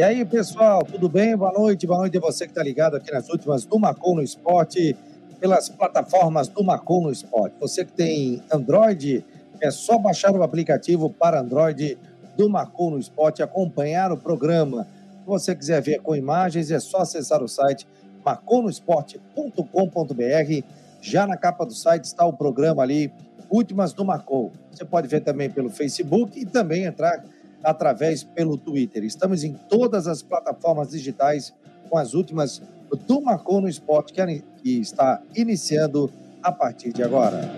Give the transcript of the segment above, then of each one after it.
E aí, pessoal, tudo bem? Boa noite, boa noite a você que está ligado aqui nas últimas do Marcou no Esporte, pelas plataformas do Marcou no Esporte. Você que tem Android, é só baixar o aplicativo para Android do Marcou no Esporte, acompanhar o programa. Se você quiser ver com imagens, é só acessar o site marconosport.com.br. Já na capa do site está o programa ali, Últimas do Marcou. Você pode ver também pelo Facebook e também entrar através pelo Twitter. Estamos em todas as plataformas digitais com as últimas do Marcou no Esporte, que está iniciando a partir de agora.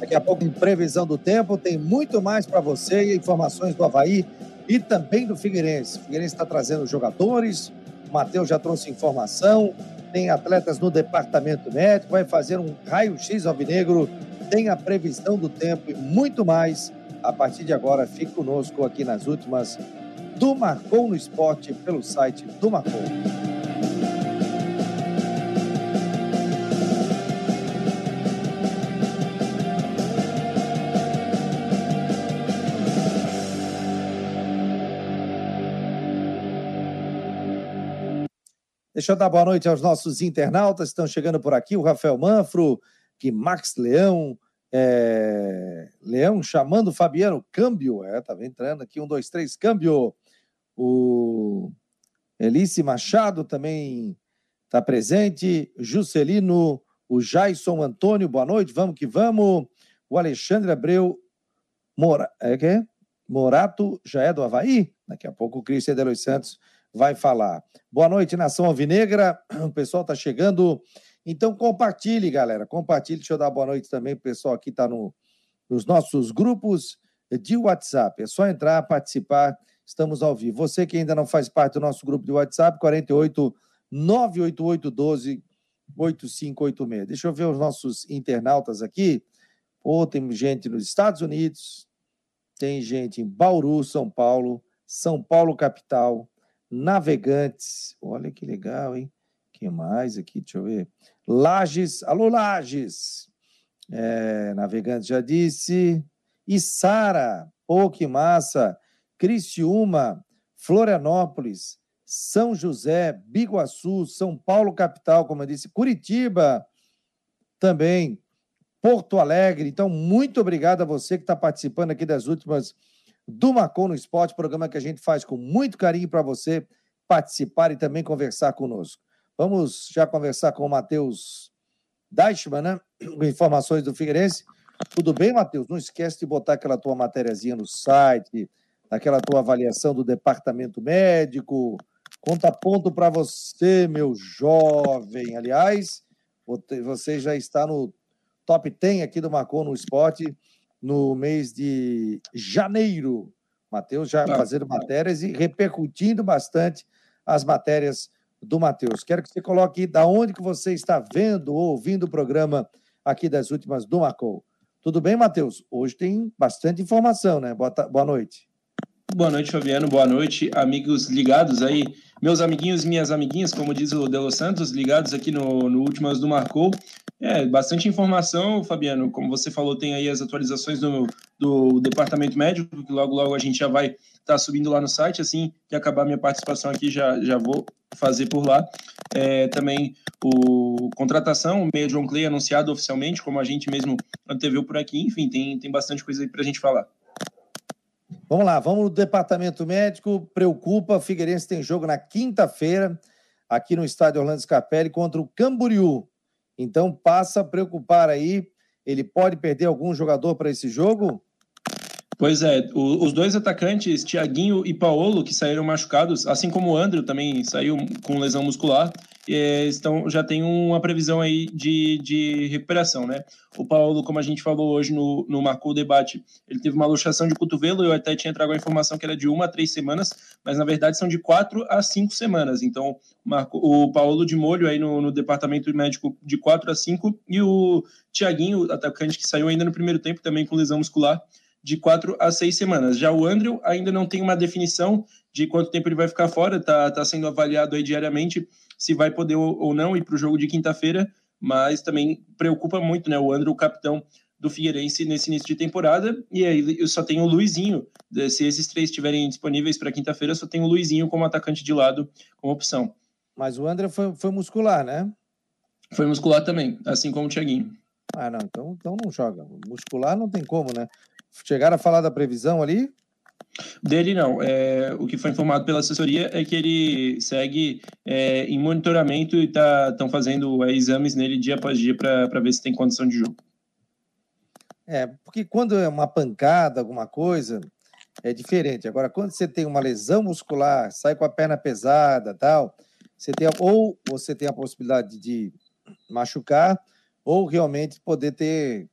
Daqui a pouco, em previsão do tempo, tem muito mais para você, informações do Havaí e também do Figueirense. O Figueirense está trazendo jogadores, o Matheus já trouxe informação, tem atletas no departamento médico, vai fazer um raio-x alvinegro, tem a previsão do tempo e muito mais. A partir de agora, fique conosco aqui nas últimas do Marcou no Esporte pelo site do Marcou. Deixa eu dar boa noite aos nossos internautas que estão chegando por aqui, o Rafael Manfro, que Max Leão, é... Leão chamando o Fabiano, câmbio, é, entrando aqui, um, dois, três, câmbio. O Elice Machado também está presente, Juscelino, o Jaison Antônio, boa noite, vamos que vamos. O Alexandre Abreu Mora... é que é? Morato já é do Havaí? Daqui a pouco o Cristian de Los Santos vai falar. Boa noite, Nação Alvinegra. O pessoal está chegando. Então, compartilhe, galera. Compartilhe. Deixa eu dar boa noite também. O pessoal aqui está no, nos nossos grupos de WhatsApp. É só entrar, participar. Estamos ao vivo. Você que ainda não faz parte do nosso grupo de WhatsApp, 48 988 12 8586. Deixa eu ver os nossos internautas aqui. Pô, tem gente nos Estados Unidos, tem gente em Bauru, São Paulo, São Paulo, capital, Navegantes. Olha que legal, hein? que mais aqui? Deixa eu ver. Lages. Alô, Lages. É, Navegantes já disse. Sara. Pô, que massa. Criciúma. Florianópolis. São José, Biguaçu, São Paulo, capital, como eu disse, Curitiba também, Porto Alegre. Então, muito obrigado a você que está participando aqui das últimas do Marcon no Esporte, programa que a gente faz com muito carinho para você participar e também conversar conosco. Vamos já conversar com o Matheus Deichmann, né? Com informações do Figueirense. Tudo bem, Matheus? Não esquece de botar aquela tua matériazinha no site, aquela tua avaliação do departamento médico. Conta ponto para você, meu jovem. Aliás, você já está no top 10 aqui do Marcon no Esporte no mês de janeiro. Matheus já ah, fazendo matérias e repercutindo bastante as matérias do Matheus. Quero que você coloque da onde que você está vendo ou ouvindo o programa aqui das últimas do Marcou. Tudo bem, Matheus? Hoje tem bastante informação, né? Boa, boa noite. Boa noite, Fabiano. Boa noite, amigos ligados aí. Meus amiguinhos e minhas amiguinhas, como diz o Delo Santos, ligados aqui no, no Últimas do Marcou. É, bastante informação, Fabiano. Como você falou, tem aí as atualizações do, do departamento médico, que logo, logo a gente já vai estar tá subindo lá no site. Assim que acabar minha participação aqui, já, já vou fazer por lá. É, também o contratação, o meio John Clay anunciado oficialmente, como a gente mesmo anteveu por aqui. Enfim, tem, tem bastante coisa aí para a gente falar. Vamos lá, vamos no departamento médico. Preocupa, Figueirense tem jogo na quinta-feira, aqui no estádio Orlando Scarpelli, contra o Camboriú. Então passa a preocupar aí. Ele pode perder algum jogador para esse jogo? Pois é, o, os dois atacantes, Tiaguinho e Paolo, que saíram machucados, assim como o Andrew também saiu com lesão muscular, estão, já tem uma previsão aí de, de recuperação, né? O Paulo, como a gente falou hoje no, no Marcou Debate, ele teve uma luxação de cotovelo, eu até tinha trago a informação que era de uma a três semanas, mas na verdade são de quatro a cinco semanas. Então, Marco, o Paulo de molho aí no, no departamento médico de quatro a cinco, e o Tiaguinho, atacante que saiu ainda no primeiro tempo, também com lesão muscular, de quatro a seis semanas. Já o Andrew ainda não tem uma definição de quanto tempo ele vai ficar fora, está tá sendo avaliado aí diariamente se vai poder ou não ir para o jogo de quinta-feira, mas também preocupa muito, né? O André, o capitão do Figueirense nesse início de temporada, e aí eu só tenho o Luizinho. Se esses três estiverem disponíveis para quinta-feira, só tenho o Luizinho como atacante de lado, como opção. Mas o André foi, foi muscular, né? Foi muscular também, assim como o Thiaguinho. Ah, não, então, então não joga. Muscular não tem como, né? Chegaram a falar da previsão ali? Dele não. É, o que foi informado pela assessoria é que ele segue é, em monitoramento e estão tá, fazendo é, exames nele dia após dia para ver se tem condição de jogo. É, porque quando é uma pancada, alguma coisa, é diferente. Agora, quando você tem uma lesão muscular, sai com a perna pesada tal, você tem, ou você tem a possibilidade de machucar, ou realmente poder ter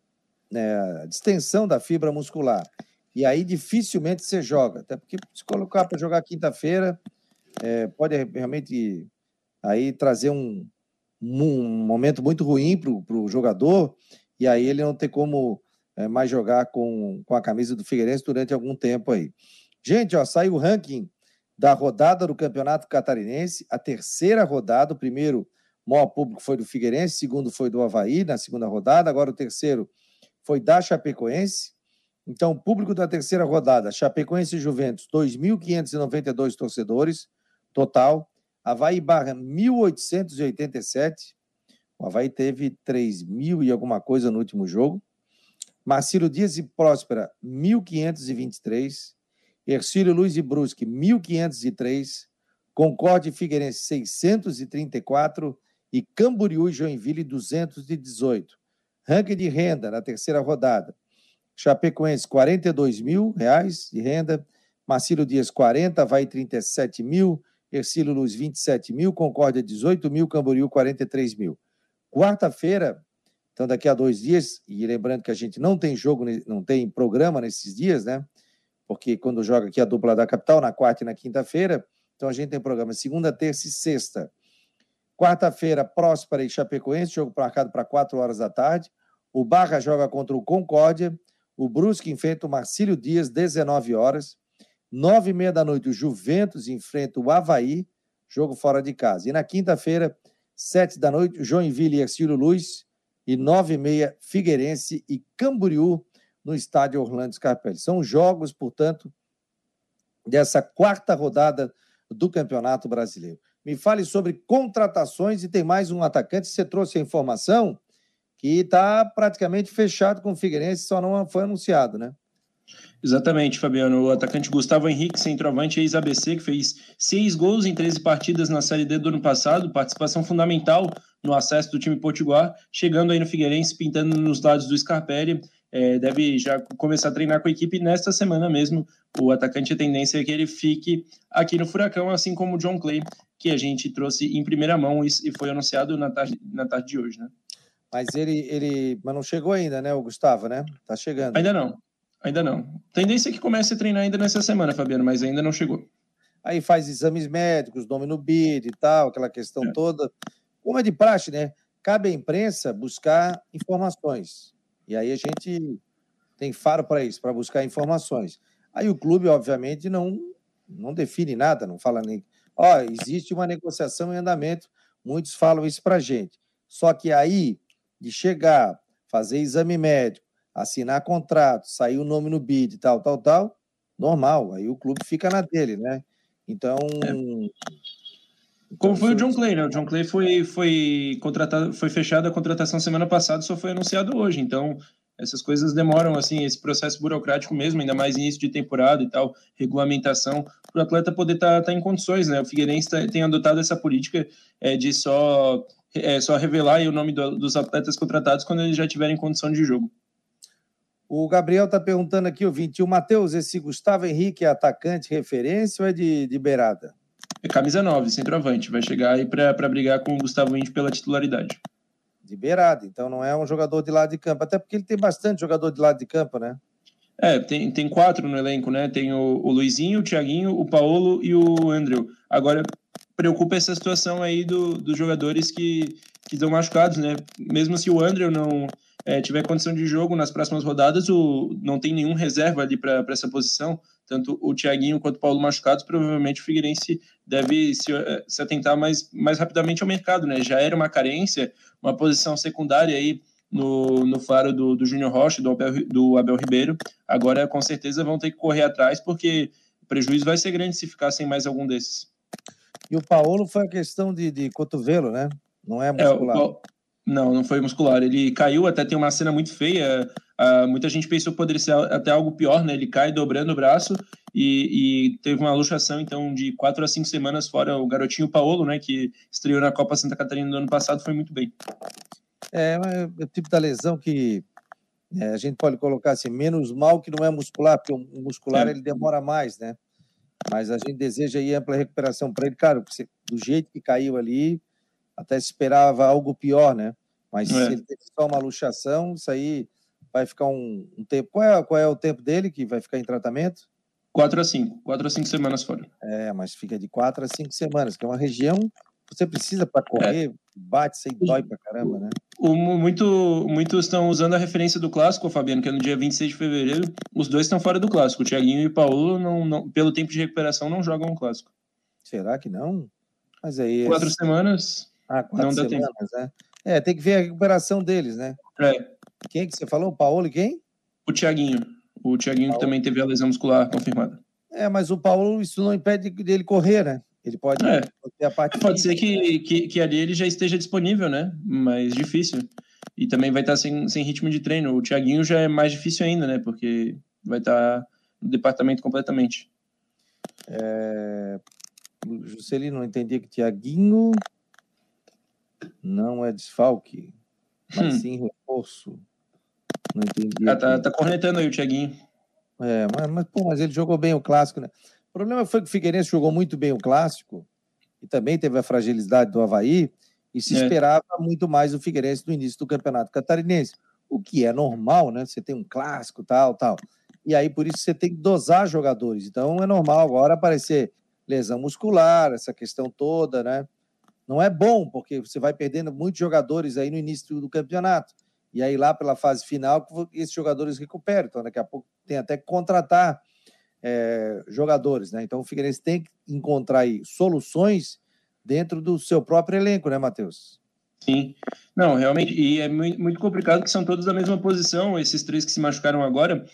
né, distensão da fibra muscular. E aí dificilmente você joga, até porque se colocar para jogar quinta-feira, é, pode realmente aí trazer um, um momento muito ruim para o jogador, e aí ele não ter como é, mais jogar com, com a camisa do Figueirense durante algum tempo aí. Gente, ó, saiu o ranking da rodada do Campeonato Catarinense, a terceira rodada, o primeiro maior público foi do Figueirense, segundo foi do Havaí na segunda rodada, agora o terceiro foi da Chapecoense. Então, público da terceira rodada, Chapecoense e Juventus, 2.592 torcedores total. Havaí Barra, 1.887. O Havaí teve 3 mil e alguma coisa no último jogo. Marcílio Dias e Próspera, 1.523. Ercílio Luiz e Brusque, 1.503. Concorde e Figueirense, 634. E Camboriú e Joinville, 218. Ranking de renda na terceira rodada. Chapecoense, 42 mil reais de renda. Marcílio Dias, 40. Vai 37 mil. Ercílio Luz, 27 mil. Concórdia, 18 mil. Camboriú, 43 mil. Quarta-feira, então, daqui a dois dias, e lembrando que a gente não tem jogo, não tem programa nesses dias, né? Porque quando joga aqui a dupla da capital, na quarta e na quinta-feira, então a gente tem programa segunda, terça e sexta. Quarta-feira, Próspera e Chapecoense, jogo marcado para quatro horas da tarde. O Barra joga contra o Concórdia. O Brusque enfrenta o Marcílio Dias, 19 horas. Nove e meia da noite, o Juventus enfrenta o Havaí, jogo fora de casa. E na quinta-feira, sete da noite, Joinville e Ercílio Luz e 9 e meia Figueirense e Camboriú no estádio Orlando Scarpelli. São jogos, portanto, dessa quarta rodada do Campeonato Brasileiro. Me fale sobre contratações e tem mais um atacante. Você trouxe a informação que está praticamente fechado com o Figueirense, só não foi anunciado, né? Exatamente, Fabiano. O atacante Gustavo Henrique, centroavante ex-ABC, que fez seis gols em 13 partidas na Série D do ano passado, participação fundamental no acesso do time potiguar, chegando aí no Figueirense, pintando nos lados do Scarpelli, é, deve já começar a treinar com a equipe nesta semana mesmo. O atacante, a tendência é que ele fique aqui no Furacão, assim como o John Clay, que a gente trouxe em primeira mão e foi anunciado na tarde, na tarde de hoje, né? Mas ele, ele mas não chegou ainda, né, o Gustavo, né? Tá chegando. Ainda não, ainda não. Tendência é que comece a treinar ainda nessa semana, Fabiano, mas ainda não chegou. Aí faz exames médicos, nome no BID e tal, aquela questão é. toda. Como é de praxe, né? Cabe à imprensa buscar informações. E aí a gente tem faro para isso, para buscar informações. Aí o clube, obviamente, não, não define nada, não fala nem. Ó, oh, existe uma negociação em andamento, muitos falam isso para a gente. Só que aí, de chegar, fazer exame médico, assinar contrato, sair o nome no bid, tal, tal, tal, normal. Aí o clube fica na dele, né? Então. É. Como foi o John Clay, né? O John Clay foi, foi contratado, foi fechado a contratação semana passada, só foi anunciado hoje. Então, essas coisas demoram, assim, esse processo burocrático mesmo, ainda mais início de temporada e tal, regulamentação, para o atleta poder estar tá, tá em condições, né? O Figueirense tá, tem adotado essa política é, de só, é, só revelar o nome do, dos atletas contratados quando eles já tiverem condição de jogo. O Gabriel está perguntando aqui, o 21, Matheus, esse Gustavo Henrique é atacante referência ou é de, de beirada? É camisa 9, centroavante. Vai chegar aí para brigar com o Gustavo Índio pela titularidade. De beirada, então não é um jogador de lado de campo. Até porque ele tem bastante jogador de lado de campo, né? É, tem, tem quatro no elenco, né? Tem o, o Luizinho, o Thiaguinho, o Paulo e o Andrew. Agora, preocupa essa situação aí do, dos jogadores que, que estão machucados, né? Mesmo se o Andrew não é, tiver condição de jogo nas próximas rodadas, o, não tem nenhum reserva ali para essa posição tanto o Thiaguinho quanto o Paulo machucados, provavelmente o Figueirense deve se, eh, se atentar mais, mais rapidamente ao mercado, né? Já era uma carência, uma posição secundária aí no, no faro do, do Júnior Rocha, do Abel, do Abel Ribeiro. Agora, com certeza, vão ter que correr atrás, porque o prejuízo vai ser grande se ficar sem mais algum desses. E o Paulo foi a questão de, de cotovelo, né? Não é muscular. É, o, não, não foi muscular. Ele caiu, até tem uma cena muito feia. Uh, muita gente pensou que poderia ser até algo pior, né? Ele cai dobrando o braço e, e, teve uma luxação, então, de quatro a cinco semanas fora o garotinho Paulo, né? Que estreou na Copa Santa Catarina do ano passado, foi muito bem. É, é o tipo da lesão que é, a gente pode colocar assim, menos mal que não é muscular, porque o muscular é. ele demora mais, né? Mas a gente deseja aí ampla recuperação para ele. Cara, do jeito que caiu ali, até se esperava algo pior, né? Mas é. se ele teve só uma luxação, isso aí vai ficar um, um, tempo. Qual é, qual é o tempo dele que vai ficar em tratamento? Quatro a cinco. Quatro a cinco semanas fora. É, mas fica de quatro a cinco semanas, que é uma região que você precisa para é. correr, é. Bate, sem dói pra caramba, né? O, muito, muitos estão usando a referência do clássico, Fabiano, que é no dia 26 de fevereiro. Os dois estão fora do clássico. O Thiaguinho e o Paulo, não, não, pelo tempo de recuperação, não jogam o clássico. Será que não? Mas aí. Quatro semanas. Ah, quatro não semanas, dá tempo. né? É, tem que ver a recuperação deles, né? É. Quem que você falou? O Paulo e quem? O Thiaguinho. O Thiaguinho que também teve a lesão muscular confirmada. É, mas o Paulo, isso não impede dele correr, né? Ele pode é. ter a parte. Pode ser que, que, que ali ele já esteja disponível, né? Mas difícil. E também vai estar sem, sem ritmo de treino. O Thiaguinho já é mais difícil ainda, né? Porque vai estar no departamento completamente. É... Juscelino não entendia que Thiaguinho não é desfalque, mas hum. sim reforço. Não entendi. Ah, tá, tá cornetando aí o Thiaguinho. É, mas, mas, pô, mas ele jogou bem o clássico, né? O problema foi que o Figueirense jogou muito bem o clássico e também teve a fragilidade do Havaí e se é. esperava muito mais o Figueirense no início do Campeonato Catarinense, o que é normal, né? Você tem um clássico, tal, tal. E aí, por isso, você tem que dosar jogadores. Então, é normal agora aparecer lesão muscular, essa questão toda, né? Não é bom, porque você vai perdendo muitos jogadores aí no início do campeonato. E aí, lá pela fase final, esses jogadores recuperam. Então, daqui a pouco tem até que contratar é, jogadores, né? Então, o Figueirense tem que encontrar aí soluções dentro do seu próprio elenco, né, Matheus? Sim. Não, realmente, e é muito complicado que são todos da mesma posição, esses três que se machucaram agora.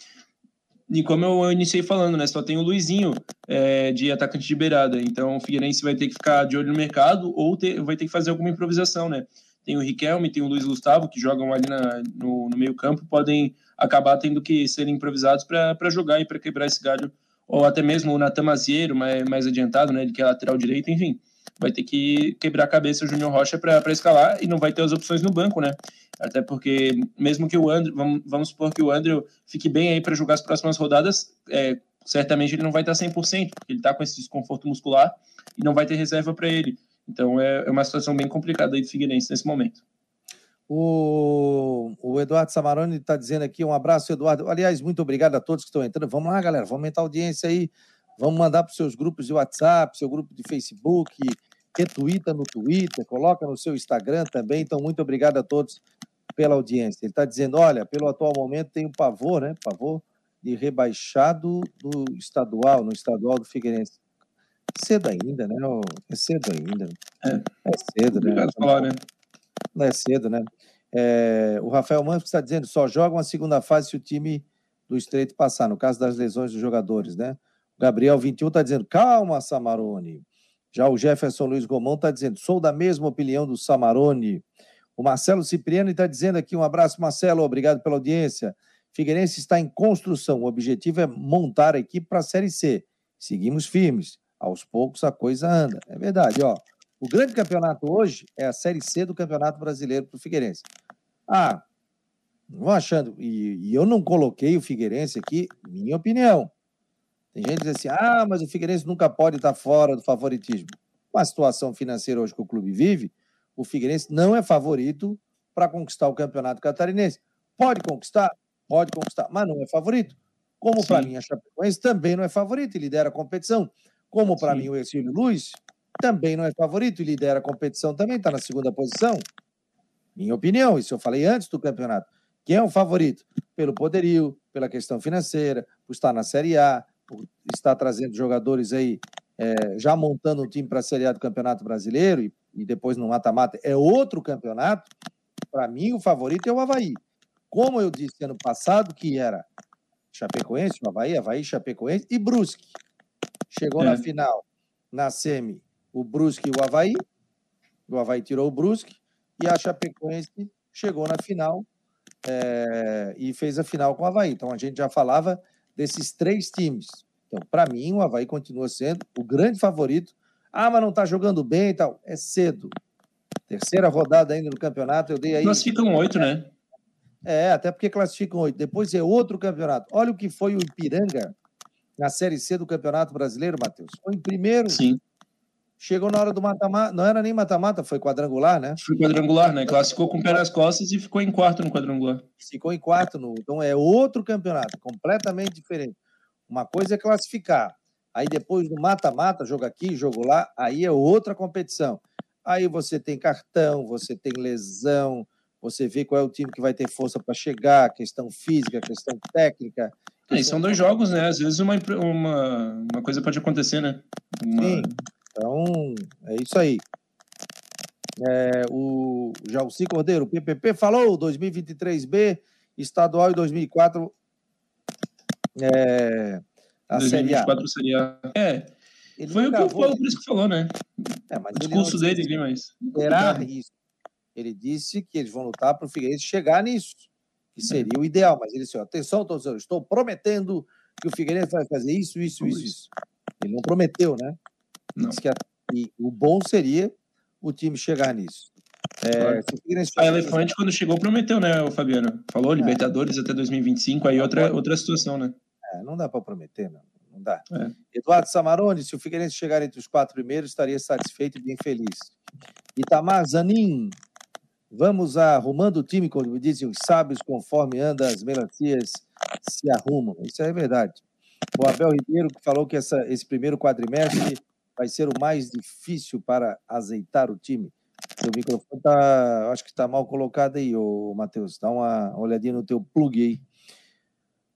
E como eu iniciei falando, né? Só tem o Luizinho é, de atacante de beirada. Então o Figueirense vai ter que ficar de olho no mercado ou ter, vai ter que fazer alguma improvisação, né? Tem o Riquelme, tem o Luiz Gustavo, que jogam ali na, no, no meio-campo, podem acabar tendo que ser improvisados para jogar e para quebrar esse galho. Ou até mesmo o Natan Mazieiro, mais, mais adiantado, né? Ele que é lateral direito, enfim vai ter que quebrar a cabeça o Júnior Rocha para escalar e não vai ter as opções no banco, né? Até porque, mesmo que o André, vamos, vamos supor que o André fique bem aí para jogar as próximas rodadas, é, certamente ele não vai estar 100%, porque ele está com esse desconforto muscular e não vai ter reserva para ele. Então é, é, uma situação bem complicada aí do Figueirense nesse momento. O, o Eduardo Samaroni está dizendo aqui, um abraço, Eduardo. Aliás, muito obrigado a todos que estão entrando. Vamos lá, galera, vamos aumentar a audiência aí. Vamos mandar para os seus grupos de WhatsApp, seu grupo de Facebook, retweeta no Twitter, coloca no seu Instagram também. Então, muito obrigado a todos pela audiência. Ele está dizendo: olha, pelo atual momento tem o pavor, né? Pavor de rebaixado do estadual, no estadual do Figueirense. Cedo ainda, né? É cedo ainda. É, é cedo, né? Falar, né? Não é cedo, né? É, o Rafael Manfred está dizendo: só joga uma segunda fase se o time do Estreito passar, no caso das lesões dos jogadores, né? O Gabriel 21 está dizendo: calma, Samarone. Já o Jefferson Luiz Gomão está dizendo: sou da mesma opinião do Samarone. O Marcelo Cipriano está dizendo aqui: um abraço, Marcelo, obrigado pela audiência. Figueirense está em construção. O objetivo é montar a equipe para a Série C. Seguimos firmes. Aos poucos a coisa anda. É verdade, ó. O grande campeonato hoje é a Série C do Campeonato Brasileiro para o Figueirense. Ah, vão achando. E, e, eu não coloquei o Figueirense aqui, minha opinião. Tem gente que diz assim: ah, mas o Figueirense nunca pode estar fora do favoritismo. Com a situação financeira hoje que o clube vive, o Figueirense não é favorito para conquistar o campeonato catarinense. Pode conquistar? Pode conquistar, mas não é favorito. Como para mim a Chapecoense também não é favorito e lidera a competição. Como para mim o Exílio Luiz também não é favorito e lidera a competição também, está na segunda posição. Minha opinião, isso eu falei antes do campeonato. Quem é o favorito? Pelo poderio, pela questão financeira, por estar na Série A, está trazendo jogadores aí, é, já montando um time para a Série A do Campeonato Brasileiro e, e depois no mata-mata, é outro campeonato. Para mim, o favorito é o Havaí. Como eu disse ano passado, que era Chapecoense, o Havaí, Havaí, Chapecoense e Brusque. Chegou é. na final, na semi, o Brusque e o Havaí. O Havaí tirou o Brusque e a Chapecoense chegou na final é, e fez a final com o Havaí. Então a gente já falava desses três times. Então, para mim, o Havaí continua sendo o grande favorito. Ah, mas não está jogando bem e tal. É cedo. Terceira rodada ainda no campeonato, eu dei aí. Classificam oito, né? É, até porque classificam oito. Depois é outro campeonato. Olha o que foi o Ipiranga na Série C do Campeonato Brasileiro, Matheus. Foi em primeiro. Sim. Chegou na hora do mata-mata, não era nem mata-mata, foi quadrangular, né? Foi quadrangular, né? Classificou com o pé nas costas e ficou em quarto no quadrangular. Ficou em quarto, no... então é outro campeonato, completamente diferente. Uma coisa é classificar, aí depois do mata-mata, jogo aqui, jogo lá, aí é outra competição. Aí você tem cartão, você tem lesão, você vê qual é o time que vai ter força para chegar, questão física, questão técnica. É, são dois jogos, né? Às vezes uma, uma, uma coisa pode acontecer, né? Uma... Sim. Então, é isso aí. É, o Jalci Cordeiro, o PPP falou 2023B, estadual e 2004 é, a 2024 Série A. Série A. É, ele foi o que o Paulo Prisco falou, né? É, o discurso dele mas... Será isso? Ele disse que eles vão lutar para o Figueirense chegar nisso, que seria o ideal, mas ele disse, atenção, torcedor, estou prometendo que o Figueirense vai fazer isso, isso, isso, isso. Ele não prometeu, né? Não. Que a, e o bom seria o time chegar nisso. É. A Elefante, quando chegou, prometeu, né, o Fabiano? Falou é. Libertadores até 2025, aí outra, outra situação, né? É, não dá para prometer, não. Não dá. É. Eduardo Samarone, se o Figueirense chegar entre os quatro primeiros, estaria satisfeito e bem feliz. Itamar Zanin, vamos arrumando o time, como dizem os sábios, conforme anda as melancias se arrumam. Isso é verdade. O Abel Ribeiro falou que essa, esse primeiro quadrimestre vai ser o mais difícil para azeitar o time. Seu microfone tá, acho que está mal colocado aí, Matheus. Dá uma olhadinha no teu plug aí.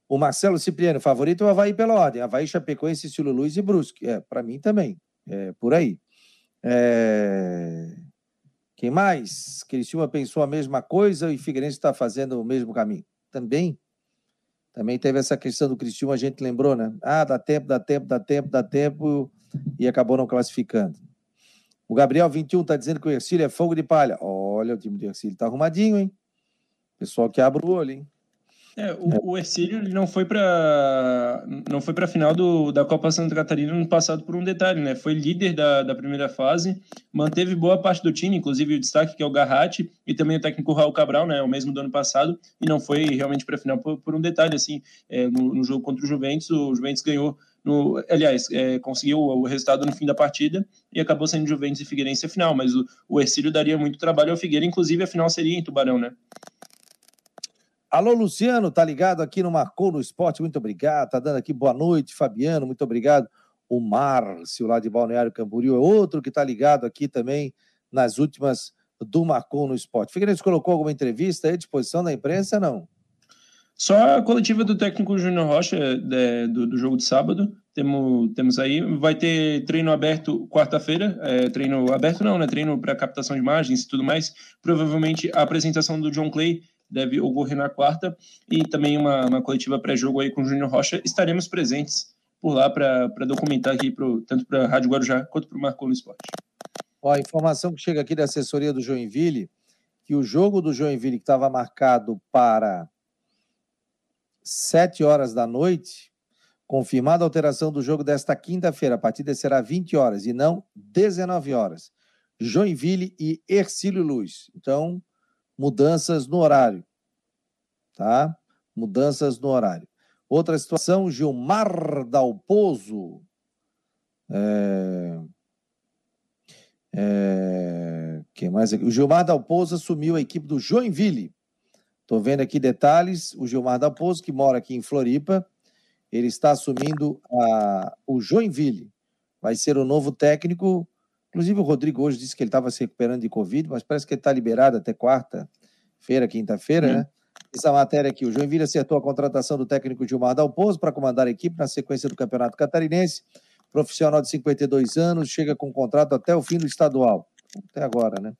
O Marcelo Cipriano, favorito é o Havaí pela ordem. Havaí, Chapecoense, Cílio Luiz e Brusque. É, para mim também. É, por aí. É... Quem mais? Criciúma pensou a mesma coisa e Figueirense está fazendo o mesmo caminho. Também. Também teve essa questão do Criciúma, a gente lembrou, né? Ah, dá tempo, dá tempo, dá tempo, dá tempo e acabou não classificando. O Gabriel 21 está dizendo que o Ercílio é fogo de palha. Olha, o time do Ercílio está arrumadinho, hein? Pessoal que abre o olho, hein? É, o, o Ercílio não foi para não foi para a final do, da Copa Santa Catarina no passado por um detalhe, né? Foi líder da, da primeira fase, manteve boa parte do time, inclusive o destaque que é o Garratti e também o técnico Raul Cabral, né? O mesmo do ano passado e não foi realmente para a final por, por, um detalhe assim. É, no, no, jogo contra o Juventus, o Juventus ganhou no, aliás, é, conseguiu o resultado no fim da partida e acabou sendo Juventus e Figueirense a final, mas o, o Ercílio daria muito trabalho ao Figueira, inclusive a final seria em Tubarão, né? Alô, Luciano, tá ligado aqui no Marcou no Esporte, muito obrigado. Tá dando aqui boa noite, Fabiano, muito obrigado. O Márcio, lá de Balneário Camboriú, é outro que tá ligado aqui também nas últimas do Marcou no Esporte. Figueirense colocou alguma entrevista à disposição da imprensa, não? Só a coletiva do técnico Júnior Rocha de, do, do, jogo de sábado. Temos, temos aí. Vai ter treino aberto quarta-feira. É, treino aberto não, né? Treino para captação de imagens e tudo mais. Provavelmente a apresentação do John Clay deve ocorrer na quarta e também uma, uma coletiva pré-jogo aí com o Júnior Rocha. Estaremos presentes por lá para documentar aqui pro, tanto para a Rádio Guarujá quanto para o Marcou no Esporte. Ó, a informação que chega aqui da assessoria do Joinville, que o jogo do Joinville que estava marcado para 7 horas da noite, confirmada a alteração do jogo desta quinta-feira, a partida será 20 horas e não 19 horas. Joinville e Ercílio Luz. Então, mudanças no horário, tá? Mudanças no horário. Outra situação, Gilmar Dalpozo. É... É... Quem mais? O Gilmar Dalpozo assumiu a equipe do Joinville. Estou vendo aqui detalhes. O Gilmar Dalpozo, que mora aqui em Floripa, ele está assumindo a... o Joinville. Vai ser o novo técnico Inclusive, o Rodrigo hoje disse que ele estava se recuperando de Covid, mas parece que ele está liberado até quarta-feira, quinta-feira, né? essa matéria aqui. O Joinville acertou a contratação do técnico Gilmar Dalpozo para comandar a equipe na sequência do Campeonato Catarinense. Profissional de 52 anos, chega com contrato até o fim do estadual. Até agora, né?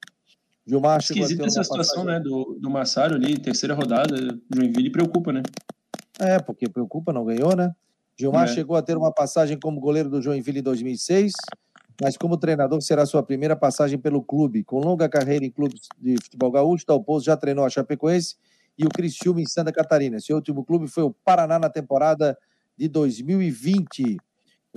Gilmar Esquisita essa situação, passagem... né? Do, do Massaro ali, terceira rodada. Joinville preocupa, né? É, porque preocupa, não ganhou, né? Gilmar é. chegou a ter uma passagem como goleiro do Joinville em 2006, mas como treinador será sua primeira passagem pelo clube. Com longa carreira em clubes de futebol gaúcho, Dalpozo já treinou a Chapecoense e o Criciúma em Santa Catarina. Seu último clube foi o Paraná na temporada de 2020.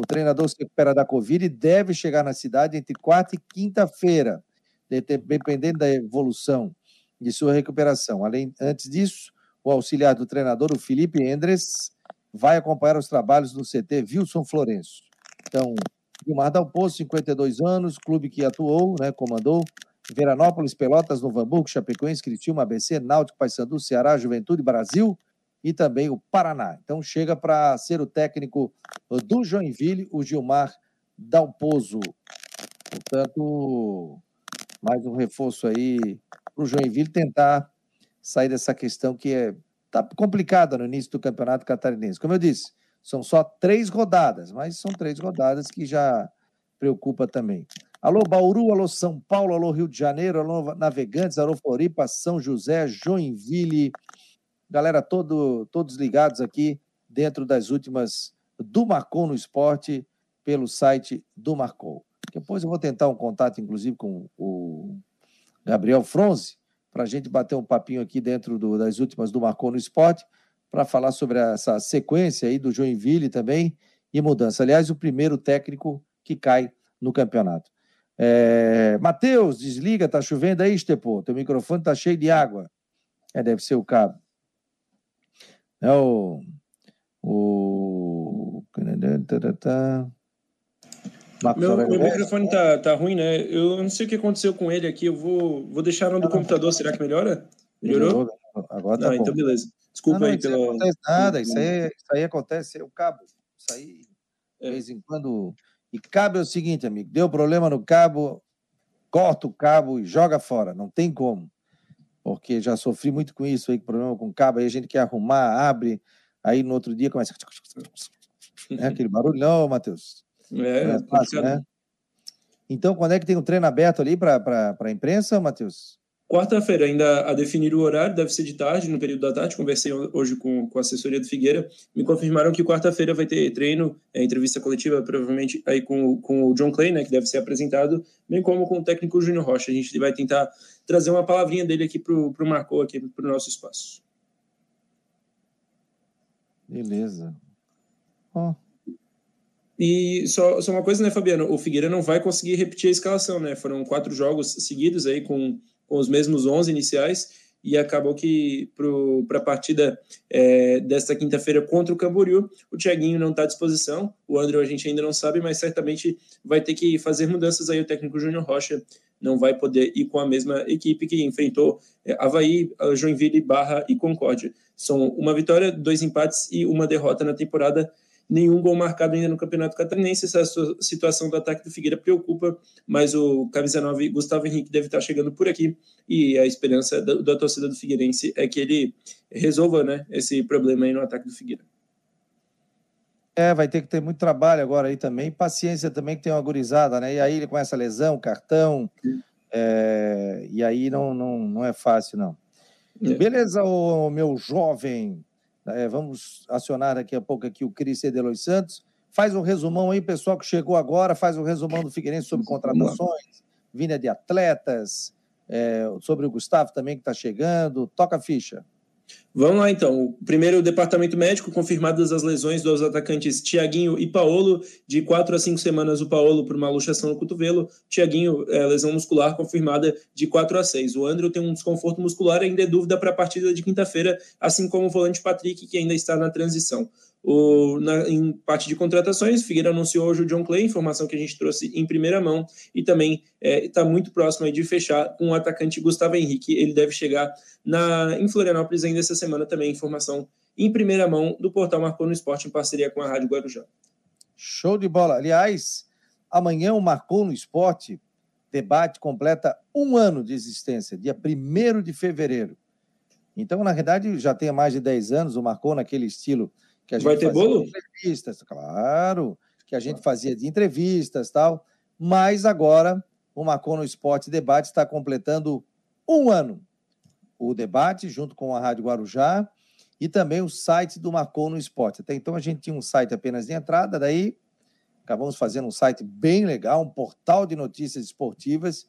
O treinador se recupera da Covid e deve chegar na cidade entre quarta e quinta-feira, dependendo da evolução de sua recuperação. Além, antes disso, o auxiliar do treinador, o Felipe Endres, vai acompanhar os trabalhos do CT Wilson Florenço. Então, Gilmar Dalpozo, 52 anos, clube que atuou, né, comandou Veranópolis, Pelotas, Novo Hamburgo, Chapecoense, Criciúma, ABC, Náutico, Paysandu, Ceará, Juventude, Brasil e também o Paraná. Então chega para ser o técnico do Joinville, o Gilmar Dalpozo. Portanto, mais um reforço aí para o Joinville tentar sair dessa questão que é tá complicada no início do Campeonato Catarinense. Como eu disse, são só três rodadas, mas são três rodadas que já preocupa também. Alô Bauru, alô São Paulo, alô Rio de Janeiro, alô Navegantes, alô Floripa, São José, Joinville. Galera, todo, todos ligados aqui dentro das últimas do Marcou no Esporte pelo site do Marcou. Depois eu vou tentar um contato, inclusive, com o Gabriel Fronze, para a gente bater um papinho aqui dentro do, das últimas do Marcou no Esporte, para falar sobre essa sequência aí do Joinville também e mudança. Aliás, o primeiro técnico que cai no campeonato. É, Matheus, desliga, tá chovendo aí, Estepô? Teu microfone tá cheio de água. É, deve ser o cabo. É o. O. Meu, meu microfone tá, tá ruim, né? Eu não sei o que aconteceu com ele aqui. Eu vou, vou deixar no do computador. Será que melhora? Melhorou? Agora tá ah, Então, beleza. Desculpa não, não, aí pelo. Não acontece nada. Isso aí, isso aí acontece. É o cabo. Isso aí, de é. vez em quando e cabo é o seguinte, amigo: deu problema no cabo, corta o cabo e joga fora. Não tem como. Porque já sofri muito com isso aí, problema com cabo. Aí a gente quer arrumar, abre, aí no outro dia começa. É aquele barulho, não, Matheus. É, não é fácil, né? Então, quando é que tem um treino aberto ali para a imprensa, Matheus? Quarta-feira, ainda a definir o horário, deve ser de tarde, no período da tarde. Conversei hoje com, com a assessoria do Figueira. Me confirmaram que quarta-feira vai ter treino, é, entrevista coletiva, provavelmente aí com, com o John Clay, né, que deve ser apresentado, bem como com o técnico Júnior Rocha. A gente vai tentar trazer uma palavrinha dele aqui para o Marcou, aqui para o nosso espaço. Beleza. Oh. E só, só uma coisa, né, Fabiano? O Figueira não vai conseguir repetir a escalação, né? Foram quatro jogos seguidos aí com com os mesmos 11 iniciais e acabou que para a partida é, desta quinta-feira contra o Camboriú, o Thiaguinho não está à disposição, o André a gente ainda não sabe, mas certamente vai ter que fazer mudanças aí, o técnico Júnior Rocha não vai poder ir com a mesma equipe que enfrentou é, Havaí, Joinville, Barra e Concórdia. São uma vitória, dois empates e uma derrota na temporada nenhum gol marcado ainda no Campeonato Catarinense. Essa situação do ataque do Figueira preocupa, mas o camisa 9, Gustavo Henrique, deve estar chegando por aqui e a esperança da, da torcida do Figueirense é que ele resolva né, esse problema aí no ataque do Figueira. É, vai ter que ter muito trabalho agora aí também, paciência também que tem uma gurizada, né? E aí ele com essa lesão, cartão, é, e aí não, não, não é fácil, não. É. Beleza, o meu jovem é, vamos acionar daqui a pouco aqui o Cris Cedelos Santos. Faz um resumão aí, pessoal que chegou agora, faz um resumão do Figueirense sobre contratações, vinda de atletas, é, sobre o Gustavo também que está chegando. Toca a ficha. Vamos lá então. Primeiro, o departamento médico, confirmadas as lesões dos atacantes Tiaguinho e Paolo. De quatro a cinco semanas, o Paolo por uma luxação no cotovelo. Tiaguinho, é, lesão muscular confirmada de quatro a seis. O Andrew tem um desconforto muscular, ainda é dúvida para a partida de quinta-feira, assim como o volante Patrick, que ainda está na transição. O, na, em parte de contratações, Figueira anunciou hoje o John Clay, informação que a gente trouxe em primeira mão, e também está é, muito próximo de fechar com o atacante Gustavo Henrique. Ele deve chegar na, em Florianópolis ainda essa semana também, informação em primeira mão do portal Marcou no Esporte, em parceria com a Rádio Guarujá. Show de bola. Aliás, amanhã o Marcou no Esporte debate completa um ano de existência, dia 1 de fevereiro. Então, na verdade, já tem mais de 10 anos, o Marcou naquele estilo que a gente Vai ter bolo? entrevistas, claro, que a gente fazia de entrevistas tal, mas agora o Marcou no Esporte Debate está completando um ano. O debate, junto com a Rádio Guarujá, e também o site do Marcou no Esporte. Até então a gente tinha um site apenas de entrada, daí acabamos fazendo um site bem legal, um portal de notícias esportivas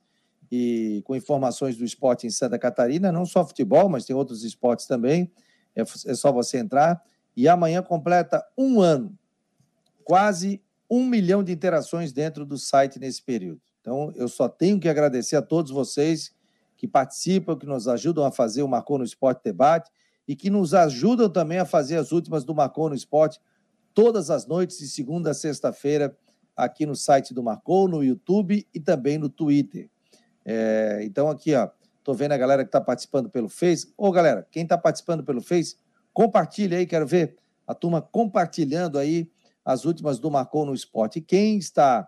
e com informações do esporte em Santa Catarina, não só futebol, mas tem outros esportes também. É, é só você entrar. E amanhã completa um ano, quase um milhão de interações dentro do site nesse período. Então, eu só tenho que agradecer a todos vocês que participam, que nos ajudam a fazer o Marcou no Esporte Debate e que nos ajudam também a fazer as últimas do Marcou no Esporte todas as noites, de segunda a sexta-feira, aqui no site do Marcou, no YouTube e também no Twitter. É, então, aqui, ó, tô vendo a galera que está participando pelo Face. Ô, galera, quem está participando pelo Face, compartilha aí, quero ver a turma compartilhando aí as últimas do Marcou no Esporte. E quem está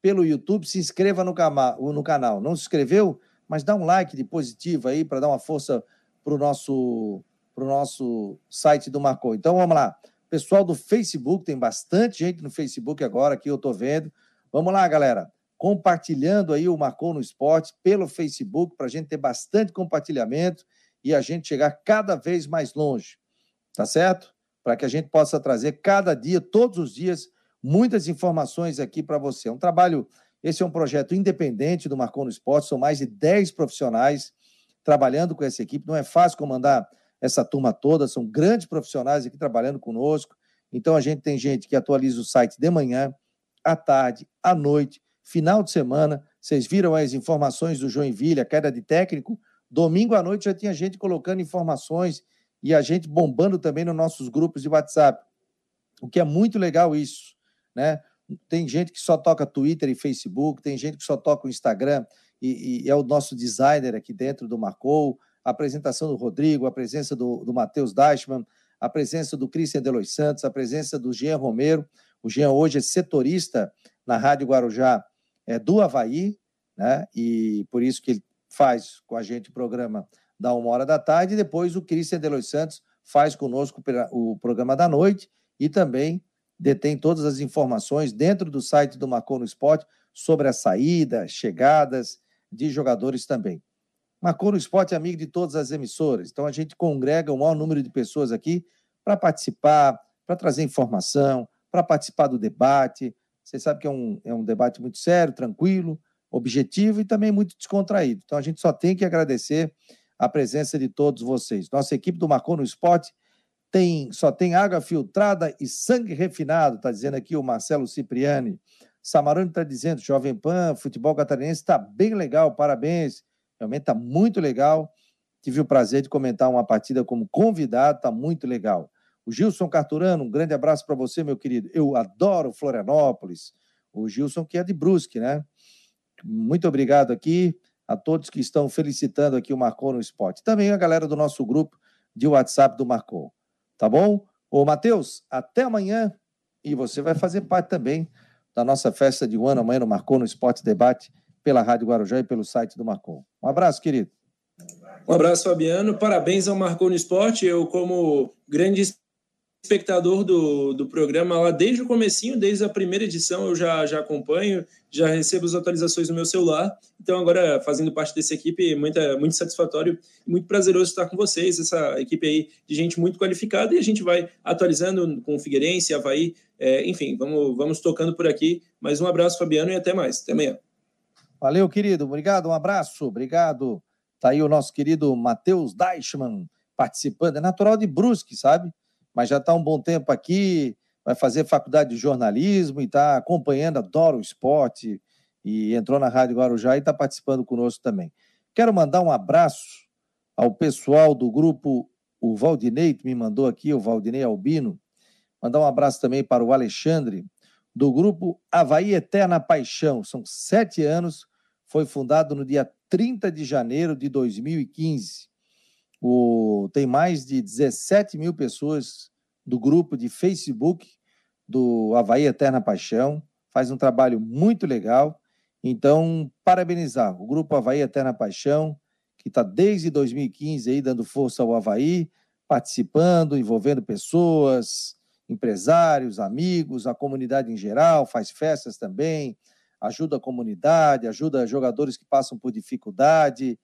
pelo YouTube, se inscreva no, no canal. Não se inscreveu? Mas dá um like de positivo aí para dar uma força para o nosso, pro nosso site do Marcou. Então vamos lá. Pessoal do Facebook, tem bastante gente no Facebook agora, aqui eu estou vendo. Vamos lá, galera compartilhando aí o Marcou no Esporte pelo Facebook, para a gente ter bastante compartilhamento e a gente chegar cada vez mais longe, tá certo? Para que a gente possa trazer cada dia, todos os dias, muitas informações aqui para você. É um trabalho, esse é um projeto independente do Marcou no Esporte, são mais de 10 profissionais trabalhando com essa equipe. Não é fácil comandar essa turma toda, são grandes profissionais aqui trabalhando conosco. Então a gente tem gente que atualiza o site de manhã, à tarde, à noite, final de semana. Vocês viram as informações do Joinville, a queda de técnico. Domingo à noite já tinha gente colocando informações e a gente bombando também nos nossos grupos de WhatsApp. O que é muito legal isso, né? Tem gente que só toca Twitter e Facebook, tem gente que só toca o Instagram e, e é o nosso designer aqui dentro do Marcou, a apresentação do Rodrigo, a presença do, do Matheus Deichmann, a presença do Christian Delois Santos, a presença do Jean Romero. O Jean hoje é setorista na Rádio Guarujá é, do Havaí, né? E por isso que ele faz com a gente o programa da uma hora da tarde, e depois o Cristian Delois Santos faz conosco o programa da noite e também detém todas as informações dentro do site do Marcou no Esporte sobre a saída, chegadas de jogadores também. Marcou no Esporte é amigo de todas as emissoras, então a gente congrega o maior número de pessoas aqui para participar, para trazer informação, para participar do debate, você sabe que é um, é um debate muito sério, tranquilo, objetivo e também muito descontraído. Então a gente só tem que agradecer a presença de todos vocês. Nossa equipe do Marcou no Esporte tem, só tem água filtrada e sangue refinado, está dizendo aqui o Marcelo Cipriani. Samarone está dizendo, Jovem Pan, futebol catarinense está bem legal, parabéns. Realmente está muito legal. Tive o prazer de comentar uma partida como convidado, está muito legal. O Gilson Carturano, um grande abraço para você, meu querido. Eu adoro Florianópolis. O Gilson, que é de Brusque, né? Muito obrigado aqui a todos que estão felicitando aqui o Marcou no Esporte. Também a galera do nosso grupo de WhatsApp do Marcou. Tá bom? Ô, Matheus, até amanhã. E você vai fazer parte também da nossa festa de um ano amanhã no Marcou no Esporte Debate pela Rádio Guarujá e pelo site do Marcou. Um abraço, querido. Um abraço, Fabiano. Parabéns ao Marcou no Esporte. Eu, como grande espectador do, do programa lá desde o comecinho, desde a primeira edição eu já, já acompanho, já recebo as atualizações no meu celular. Então agora fazendo parte dessa equipe, muito, muito satisfatório e muito prazeroso estar com vocês, essa equipe aí de gente muito qualificada e a gente vai atualizando com o Figueirense, Havaí, é, enfim, vamos, vamos tocando por aqui. Mais um abraço, Fabiano, e até mais. Até amanhã. Valeu, querido. Obrigado, um abraço. Obrigado. Tá aí o nosso querido Matheus Deichmann participando. É natural de Brusque, sabe? Mas já está um bom tempo aqui, vai fazer faculdade de jornalismo e está acompanhando, adora o esporte, e entrou na Rádio Guarujá e está participando conosco também. Quero mandar um abraço ao pessoal do grupo, o Valdinei, que me mandou aqui, o Valdinei Albino, mandar um abraço também para o Alexandre, do grupo Havaí Eterna Paixão, são sete anos, foi fundado no dia 30 de janeiro de 2015. O, tem mais de 17 mil pessoas do grupo de Facebook do Havaí Eterna Paixão. Faz um trabalho muito legal. Então, parabenizar o grupo Havaí Eterna Paixão, que está desde 2015 aí dando força ao Havaí, participando, envolvendo pessoas, empresários, amigos, a comunidade em geral, faz festas também, ajuda a comunidade, ajuda jogadores que passam por dificuldade.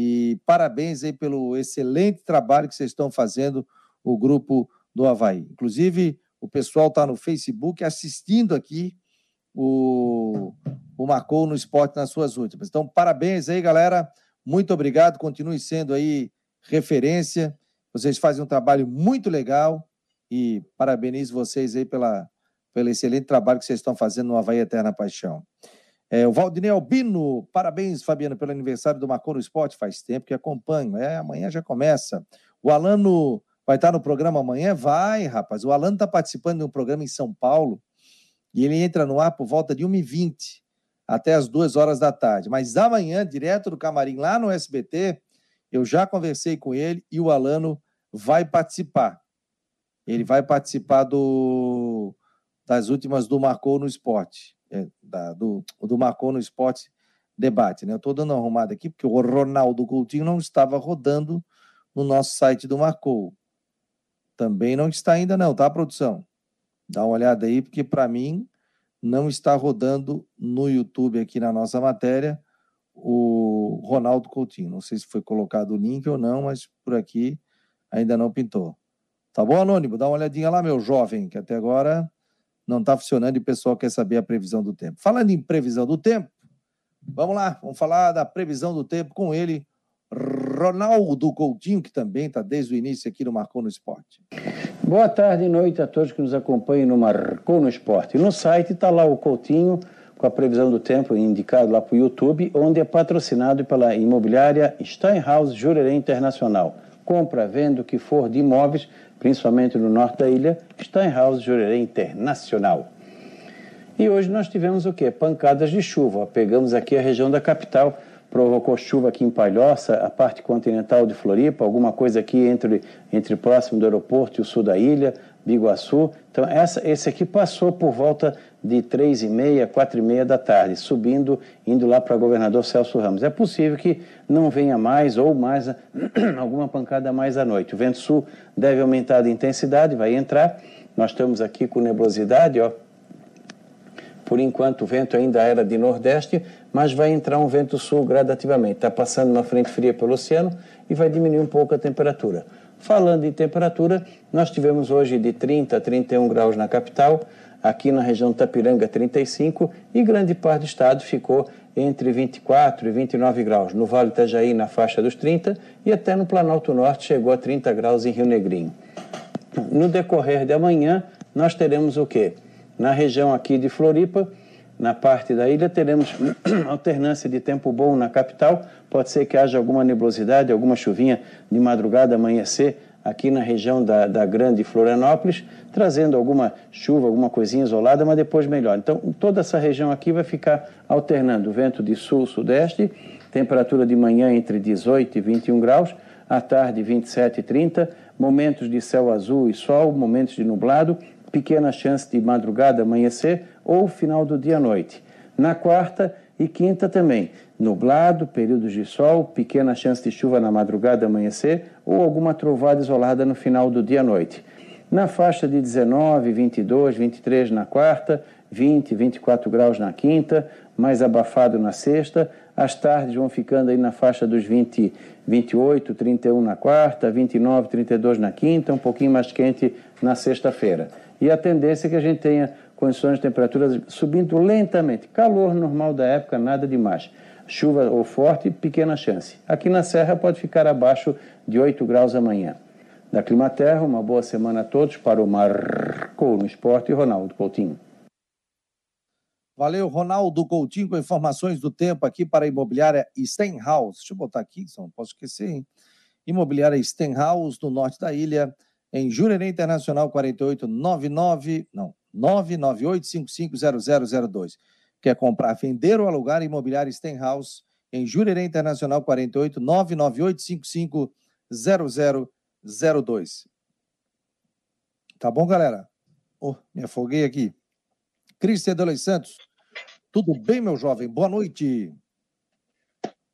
E parabéns aí pelo excelente trabalho que vocês estão fazendo, o grupo do Havaí. Inclusive, o pessoal está no Facebook assistindo aqui o, o Marcou no Esporte nas suas últimas. Então, parabéns aí, galera. Muito obrigado. Continue sendo aí referência. Vocês fazem um trabalho muito legal e parabenizo vocês aí pela, pelo excelente trabalho que vocês estão fazendo no Havaí Eterna Paixão. É, o Valdinei Albino, parabéns, Fabiano, pelo aniversário do Marcou no Esporte. Faz tempo que acompanho. É, amanhã já começa. O Alano vai estar no programa amanhã? Vai, rapaz. O Alano está participando de um programa em São Paulo e ele entra no ar por volta de 1h20 até as 2 horas da tarde. Mas amanhã, direto do camarim lá no SBT, eu já conversei com ele e o Alano vai participar. Ele vai participar do, das últimas do Marcou no Esporte, da, do, do Marcou no Esporte debate. Né? Eu estou dando uma arrumada aqui, porque o Ronaldo Coutinho não estava rodando no nosso site do Marcou. Também não está ainda não, tá, produção? Dá uma olhada aí, porque para mim não está rodando no YouTube aqui na nossa matéria o Ronaldo Coutinho. Não sei se foi colocado o link ou não, mas por aqui ainda não pintou. Tá bom, Anônimo? Dá uma olhadinha lá, meu jovem, que até agora não está funcionando e o pessoal quer saber a previsão do tempo. Falando em previsão do tempo, vamos lá, vamos falar da previsão do tempo com ele, Ronaldo Coutinho, que também está desde o início aqui no Marcou no Esporte. Boa tarde e noite a todos que nos acompanham no Marcou no Esporte. No site está lá o Coutinho com a previsão do tempo indicado lá para o YouTube, onde é patrocinado pela imobiliária Steinhaus Jurerê Internacional. Compra, venda o que for de imóveis, principalmente no norte da ilha, Steinhaus Jurerê Internacional. E hoje nós tivemos o quê? Pancadas de chuva. Pegamos aqui a região da capital, provocou chuva aqui em Palhoça, a parte continental de Floripa, alguma coisa aqui entre, entre próximo do aeroporto e o sul da ilha, Biguaçu. Então, essa, esse aqui passou por volta de três e meia, quatro e meia da tarde, subindo, indo lá para governador Celso Ramos. É possível que não venha mais ou mais alguma pancada mais à noite. O vento sul deve aumentar de intensidade, vai entrar. Nós estamos aqui com nebulosidade, ó. Por enquanto o vento ainda era de nordeste, mas vai entrar um vento sul gradativamente. Está passando uma frente fria pelo oceano e vai diminuir um pouco a temperatura. Falando em temperatura, nós tivemos hoje de 30 a 31 graus na capital, aqui na região Tapiranga 35 e grande parte do estado ficou entre 24 e 29 graus. No Vale Itajaí na faixa dos 30 e até no Planalto Norte chegou a 30 graus em Rio Negrinho. No decorrer de amanhã, nós teremos o quê? Na região aqui de Floripa, na parte da ilha, teremos alternância de tempo bom na capital. Pode ser que haja alguma nebulosidade, alguma chuvinha de madrugada, amanhecer aqui na região da, da Grande Florianópolis, trazendo alguma chuva, alguma coisinha isolada, mas depois melhor. Então, toda essa região aqui vai ficar alternando vento de sul-sudeste, temperatura de manhã entre 18 e 21 graus, à tarde 27 e 30, momentos de céu azul e sol, momentos de nublado, pequena chance de madrugada amanhecer ou final do dia à noite. Na quarta e quinta também, nublado, períodos de sol, pequena chance de chuva na madrugada amanhecer ou alguma trovada isolada no final do dia à noite. Na faixa de 19, 22, 23 na quarta, 20, 24 graus na quinta, mais abafado na sexta. As tardes vão ficando aí na faixa dos 20, 28, 31 na quarta, 29, 32 na quinta, um pouquinho mais quente na sexta-feira. E a tendência é que a gente tenha condições de temperaturas subindo lentamente. Calor normal da época, nada demais. Chuva ou forte, pequena chance. Aqui na Serra pode ficar abaixo de 8 graus amanhã. Da Climaterra, uma boa semana a todos para o Marcou no Esporte e Ronaldo Coutinho. Valeu, Ronaldo Coutinho, com informações do tempo aqui para a imobiliária Stenhouse. Deixa eu botar aqui, não posso esquecer, hein? Imobiliária Stenhouse, no norte da ilha, em Jurerê Internacional 4899, não, 998550002. Quer comprar, vender ou alugar imobiliária Stenhouse em Jurerê Internacional 48 998550002. Tá bom, galera? Oh, me afoguei aqui. Cristian Dois Santos. Tudo bem, meu jovem? Boa noite.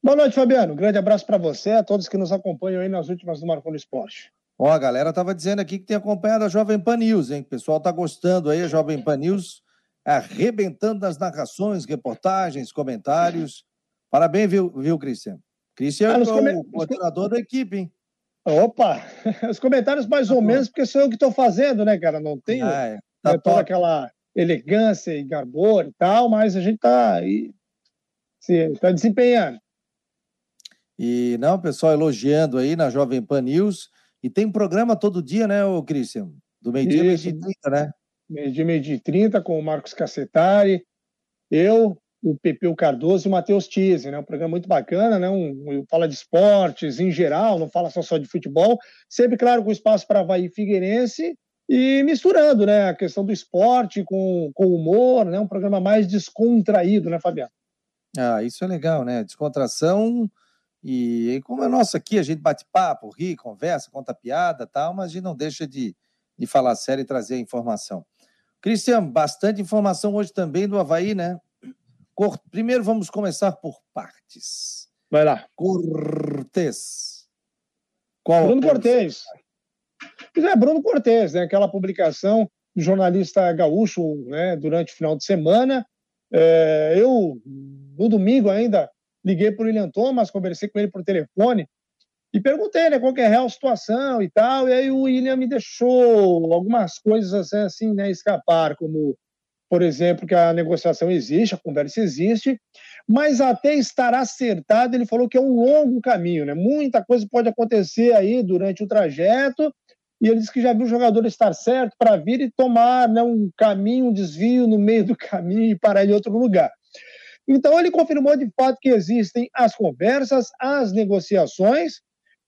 Boa noite, Fabiano. Um grande abraço para você, a todos que nos acompanham aí nas últimas do Marconi Esporte. Ó, a galera tava dizendo aqui que tem acompanhado a Jovem Pan News, hein? O pessoal tá gostando aí, a Jovem Pan News arrebentando nas narrações, reportagens, comentários. Parabéns, viu, viu Cristian? Cristian ah, é o coordenador da equipe, hein? Opa! Os comentários mais ou tá menos, porque sou eu que estou fazendo, né, cara? Não tenho ah, é. tá né, toda aquela elegância e garbor e tal, mas a gente está tá desempenhando. E não, pessoal elogiando aí na Jovem Pan News. E tem programa todo dia, né, o Cristian? Do meio-dia, meio-dia e 30, né? Meio-dia, meio-dia e 30, com o Marcos Cacetari, eu, o Pepeu Cardoso e o Matheus Tise, né? Um programa muito bacana, né? Um, um, fala de esportes em geral, não fala só, só de futebol. Sempre, claro, com espaço para Havaí Figueirense e misturando, né? A questão do esporte com, com humor, né? Um programa mais descontraído, né, Fabiano? Ah, isso é legal, né? Descontração e, como é nosso aqui, a gente bate papo, ri, conversa, conta piada tal, mas a gente não deixa de, de falar sério e trazer a informação. Cristian, bastante informação hoje também do Havaí, né? Primeiro vamos começar por partes. Vai lá. Cortez. Qual Bruno Cortez. É, Bruno Cortez, né? Aquela publicação do jornalista gaúcho né, durante o final de semana. É, eu, no domingo ainda, liguei para o William Thomas, conversei com ele por telefone e perguntei né, qual é a real situação e tal. E aí o William me deixou algumas coisas assim, né, escapar, como por exemplo, que a negociação existe, a conversa existe, mas até estar acertado, ele falou que é um longo caminho, né? Muita coisa pode acontecer aí durante o trajeto, e ele disse que já viu o jogador estar certo para vir e tomar né, um caminho, um desvio no meio do caminho e parar em outro lugar. Então, ele confirmou de fato que existem as conversas, as negociações,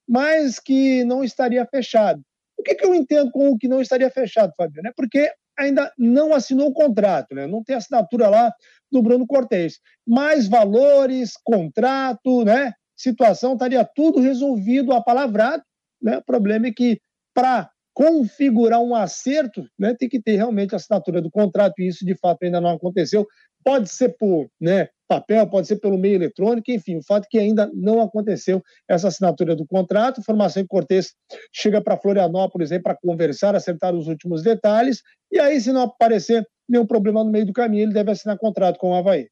mas que não estaria fechado. O que, que eu entendo com o que não estaria fechado, Fabiano? É porque ainda não assinou o contrato, né? não tem assinatura lá do Bruno Cortez. Mais valores, contrato, né? situação, estaria tudo resolvido, apalavrado. Né? O problema é que, para configurar um acerto, né, tem que ter realmente a assinatura do contrato, e isso de fato ainda não aconteceu. Pode ser por né, papel, pode ser pelo meio eletrônico, enfim, o fato é que ainda não aconteceu essa assinatura do contrato. Formação em Cortez chega para Florianópolis para conversar, acertar os últimos detalhes, e aí, se não aparecer nenhum problema no meio do caminho, ele deve assinar contrato com o Havaí.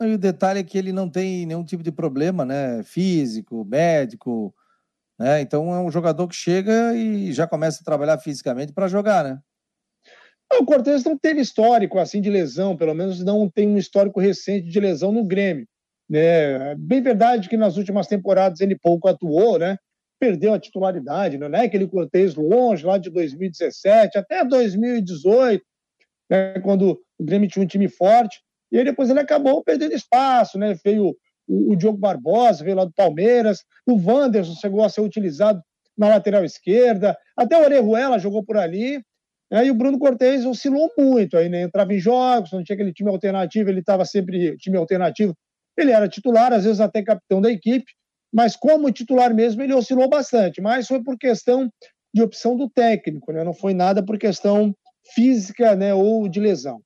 E o detalhe é que ele não tem nenhum tipo de problema, né? Físico, médico, né? Então é um jogador que chega e já começa a trabalhar fisicamente para jogar, né? O Cortez não teve histórico assim de lesão, pelo menos não tem um histórico recente de lesão no Grêmio. É bem verdade que nas últimas temporadas ele pouco atuou, né? Perdeu a titularidade, não é aquele Cortez longe lá de 2017 até 2018, né? quando o Grêmio tinha um time forte. E aí depois ele acabou perdendo espaço, né? Veio o, o Diogo Barbosa, veio lá do Palmeiras, o Wanderson chegou a ser utilizado na lateral esquerda, até o Orejuela jogou por ali. Né? E o Bruno Cortez oscilou muito, aí, né? entrava em jogos, não tinha aquele time alternativo, ele estava sempre time alternativo. Ele era titular, às vezes até capitão da equipe, mas como titular mesmo, ele oscilou bastante. Mas foi por questão de opção do técnico, né? não foi nada por questão física né, ou de lesão.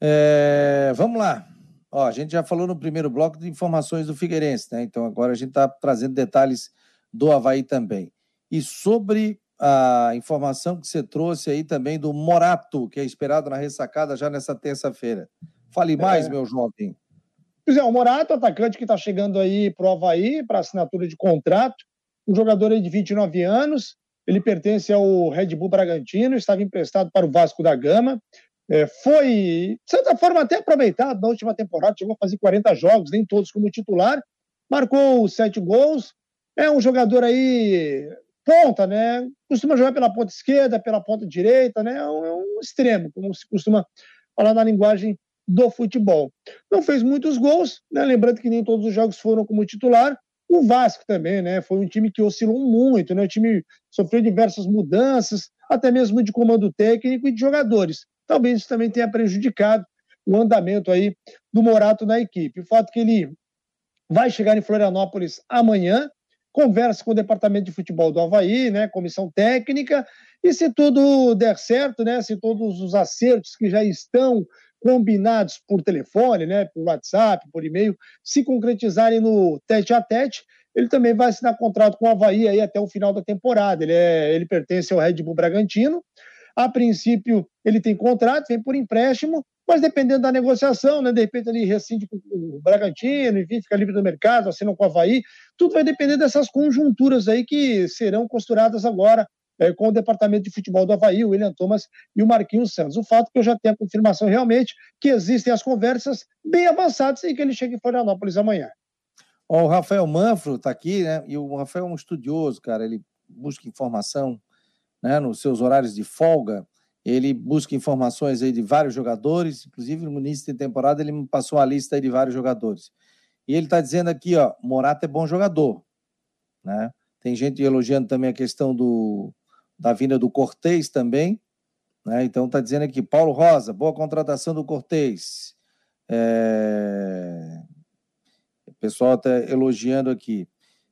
É, vamos lá. Ó, a gente já falou no primeiro bloco de informações do Figueirense, né? Então agora a gente está trazendo detalhes do Havaí também. E sobre a informação que você trouxe aí também do Morato, que é esperado na ressacada já nessa terça-feira. Fale mais, é. meu jovem. Pois é, o Morato, atacante que está chegando aí para o Havaí, para assinatura de contrato, um jogador aí de 29 anos, ele pertence ao Red Bull Bragantino, estava emprestado para o Vasco da Gama, é, foi, de certa forma, até aproveitado na última temporada, chegou a fazer 40 jogos, nem todos como titular, marcou sete gols, é um jogador aí ponta, né? Costuma jogar pela ponta esquerda, pela ponta direita, né? É um, é um extremo, como se costuma falar na linguagem do futebol. Não fez muitos gols, né? Lembrando que nem todos os jogos foram como titular. O Vasco também, né? Foi um time que oscilou muito, né? O time sofreu diversas mudanças, até mesmo de comando técnico e de jogadores. Talvez isso também tenha prejudicado o andamento aí do Morato na equipe. O fato que ele vai chegar em Florianópolis amanhã, conversa com o departamento de futebol do Havaí, né, comissão técnica, e se tudo der certo, né, se todos os acertos que já estão combinados por telefone, né, por WhatsApp, por e-mail, se concretizarem no tete a tete, ele também vai assinar contrato com o Havaí aí até o final da temporada. Ele, é, ele pertence ao Red Bull Bragantino. A princípio, ele tem contrato, vem por empréstimo, mas dependendo da negociação, né, de repente ele rescinde com o Bragantino, enfim, fica livre do mercado, assina com o Havaí. Tudo vai depender dessas conjunturas aí que serão costuradas agora é, com o departamento de futebol do Havaí, o William Thomas e o Marquinhos Santos. O fato é que eu já tenho a confirmação realmente que existem as conversas bem avançadas e que ele chega em Florianópolis amanhã. o Rafael Manfro está aqui, né? E o Rafael é um estudioso, cara. Ele busca informação né, nos seus horários de folga. Ele busca informações aí de vários jogadores, inclusive no início da temporada ele me passou uma lista de vários jogadores. E ele está dizendo aqui, ó, Morata é bom jogador, né? Tem gente elogiando também a questão do da vinda do Cortez também. Né? Então está dizendo aqui, Paulo Rosa, boa contratação do Cortez. É... O pessoal está elogiando aqui.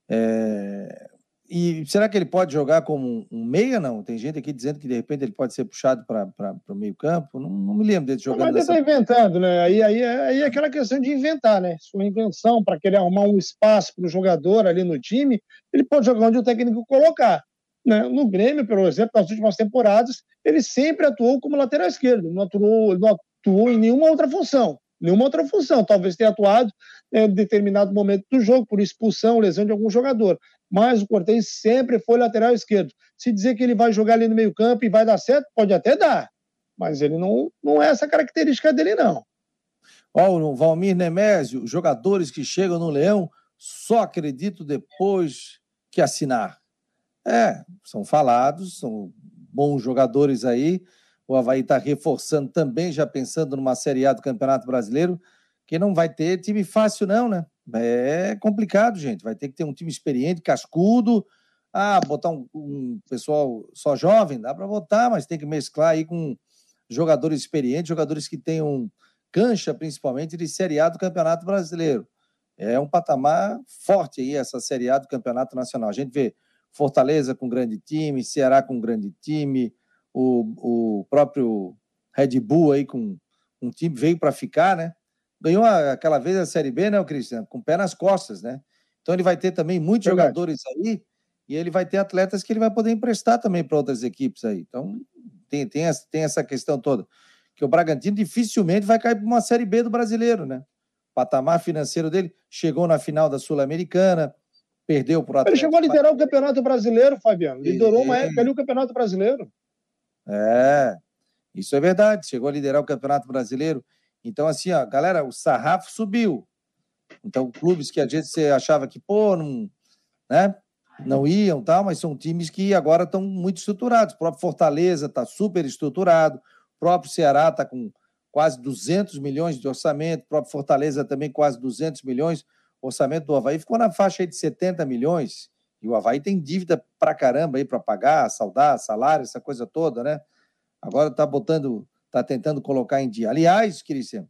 É... E será que ele pode jogar como um meia, não? Tem gente aqui dizendo que de repente ele pode ser puxado para o meio campo. Não, não, me lembro dele jogando. Mas ele está inventando, né? Aí, aí, aí é aquela questão de inventar, né? Sua invenção para querer arrumar um espaço para o jogador ali no time, ele pode jogar onde o técnico colocar. Né? No Grêmio, por exemplo, nas últimas temporadas, ele sempre atuou como lateral esquerdo, não atuou, não atuou em nenhuma outra função. Nenhuma outra função. Talvez tenha atuado em determinado momento do jogo, por expulsão, lesão de algum jogador. Mas o Cortez sempre foi lateral esquerdo. Se dizer que ele vai jogar ali no meio-campo e vai dar certo, pode até dar. Mas ele não, não é essa característica dele, não. Ó, o Valmir Nemésio, jogadores que chegam no Leão, só acredito depois que assinar. É, são falados, são bons jogadores aí. O Havaí está reforçando também, já pensando numa Série A do Campeonato Brasileiro, que não vai ter time fácil, não, né? É complicado, gente. Vai ter que ter um time experiente, cascudo. Ah, botar um, um pessoal só jovem, dá para botar, mas tem que mesclar aí com jogadores experientes, jogadores que tenham cancha, principalmente, de Série A do Campeonato Brasileiro. É um patamar forte aí, essa Série A do Campeonato Nacional. A gente vê Fortaleza com grande time, Ceará com grande time, o, o próprio Red Bull aí com um time veio para ficar, né? Ganhou aquela vez a Série B, né, o Cristiano? Com o pé nas costas, né? Então ele vai ter também muitos Verdade. jogadores aí e ele vai ter atletas que ele vai poder emprestar também para outras equipes aí. Então tem, tem, essa, tem essa questão toda. Que o Bragantino dificilmente vai cair para uma Série B do brasileiro, né? O patamar financeiro dele chegou na final da Sul-Americana, Perdeu por Ele chegou a liderar o Campeonato Brasileiro, Fabiano. Liderou uma época ali o Campeonato Brasileiro. É, isso é verdade. Chegou a liderar o Campeonato Brasileiro. Então, assim, ó, galera, o sarrafo subiu. Então, clubes que às vezes você achava que, pô, não, né, não iam, tal, mas são times que agora estão muito estruturados. O próprio Fortaleza está super estruturado. O próprio Ceará está com quase 200 milhões de orçamento. O próprio Fortaleza também quase 200 milhões. O orçamento do Havaí ficou na faixa de 70 milhões. E o Havaí tem dívida pra caramba aí para pagar, saudar, salário, essa coisa toda, né? Agora está botando, está tentando colocar em dia. Aliás, Cristian,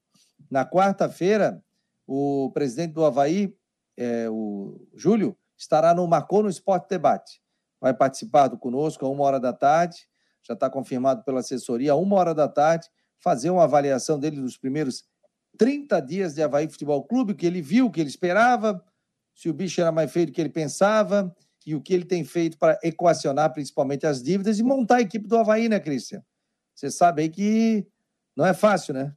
na quarta-feira, o presidente do Havaí, é, o Júlio, estará no Marcou no Esporte Debate. Vai participar do conosco a uma hora da tarde, já está confirmado pela assessoria, a uma hora da tarde, fazer uma avaliação dele dos primeiros 30 dias de Havaí Futebol Clube, que ele viu, que ele esperava, se o bicho era mais feio do que ele pensava e o que ele tem feito para equacionar principalmente as dívidas e montar a equipe do Havaí, né, Cristian? Você sabe aí que não é fácil, né?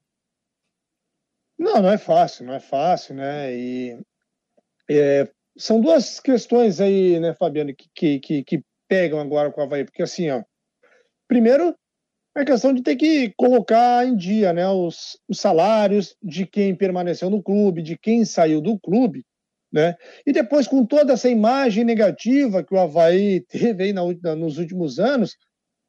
Não, não é fácil, não é fácil, né? E é, são duas questões aí, né, Fabiano, que, que, que pegam agora com o Havaí, porque assim, ó, primeiro é questão de ter que colocar em dia né, os, os, salários de quem permaneceu no clube, de quem saiu do clube, né? E depois, com toda essa imagem negativa que o Havaí teve na, nos últimos anos,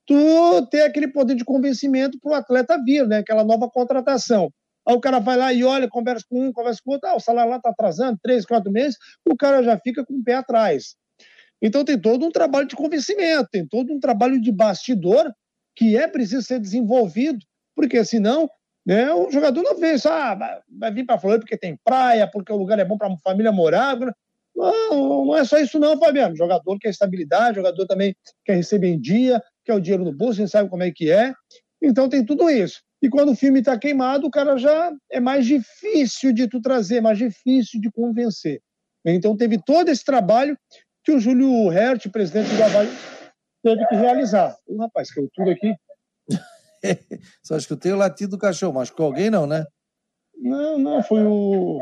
tu ter aquele poder de convencimento para o atleta vir, né? Aquela nova contratação. Aí o cara vai lá e olha, conversa com um, conversa com outro, ah, o salário lá está atrasando, três, quatro meses, o cara já fica com o pé atrás. Então tem todo um trabalho de convencimento, tem todo um trabalho de bastidor que é preciso ser desenvolvido, porque senão né, o jogador não isso, ah, vai vir para Floripa porque tem praia, porque o lugar é bom para a família morar. Não, não é só isso não, Fabiano. O jogador quer estabilidade, jogador também quer receber em dia, quer o dinheiro no bolso, a sabe como é que é. Então tem tudo isso. E quando o filme está queimado, o cara já é mais difícil de tu trazer, mais difícil de convencer. Então teve todo esse trabalho que o Júlio Hert, presidente do Havaí, teve que realizar. O rapaz, caiu tudo aqui. Só escutei o latido do cachorro, mas com alguém não, né? Não, não, foi o.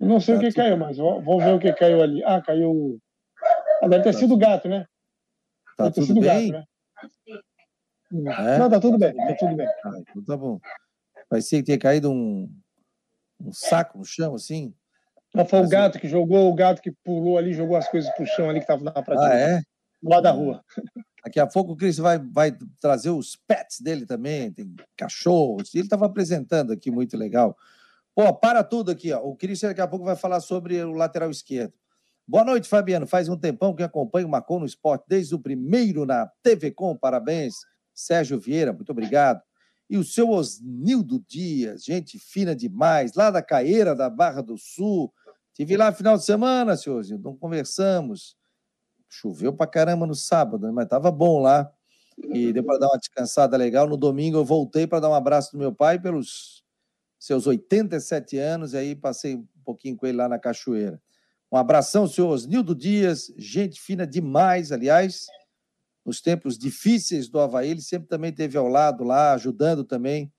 Não sei tá o que caiu, mas vou ver o que caiu ali. Ah, caiu. Ah, deve ter tá sido o gato, né? Tá deve tudo bem? Gato, né? É? Não, tá tudo bem, tá tudo bem. Ah, então tá bom. Parecia que tinha caído um, um saco no chão, assim. Não, foi o gato que jogou, o gato que pulou ali, jogou as coisas pro chão ali que tava na prateleira. Ah, é? Do lado da rua. Daqui a pouco o Cris vai, vai trazer os pets dele também, tem cachorros. Ele estava apresentando aqui, muito legal. Pô, para tudo aqui, ó. O Cris daqui a pouco vai falar sobre o lateral esquerdo. Boa noite, Fabiano. Faz um tempão que acompanho o Macon no esporte, desde o primeiro na TV Com. Parabéns, Sérgio Vieira, muito obrigado. E o seu Osnildo Dias, gente fina demais, lá da Caeira da Barra do Sul. Tive lá no final de semana, senhorzinho, então conversamos. Choveu pra caramba no sábado, né? mas tava bom lá. E deu para dar uma descansada legal. No domingo eu voltei para dar um abraço do meu pai pelos seus 87 anos, e aí passei um pouquinho com ele lá na Cachoeira. Um abração, senhor Osnildo Dias, gente fina demais, aliás, nos tempos difíceis do Havaí, ele sempre também teve ao lado lá, ajudando também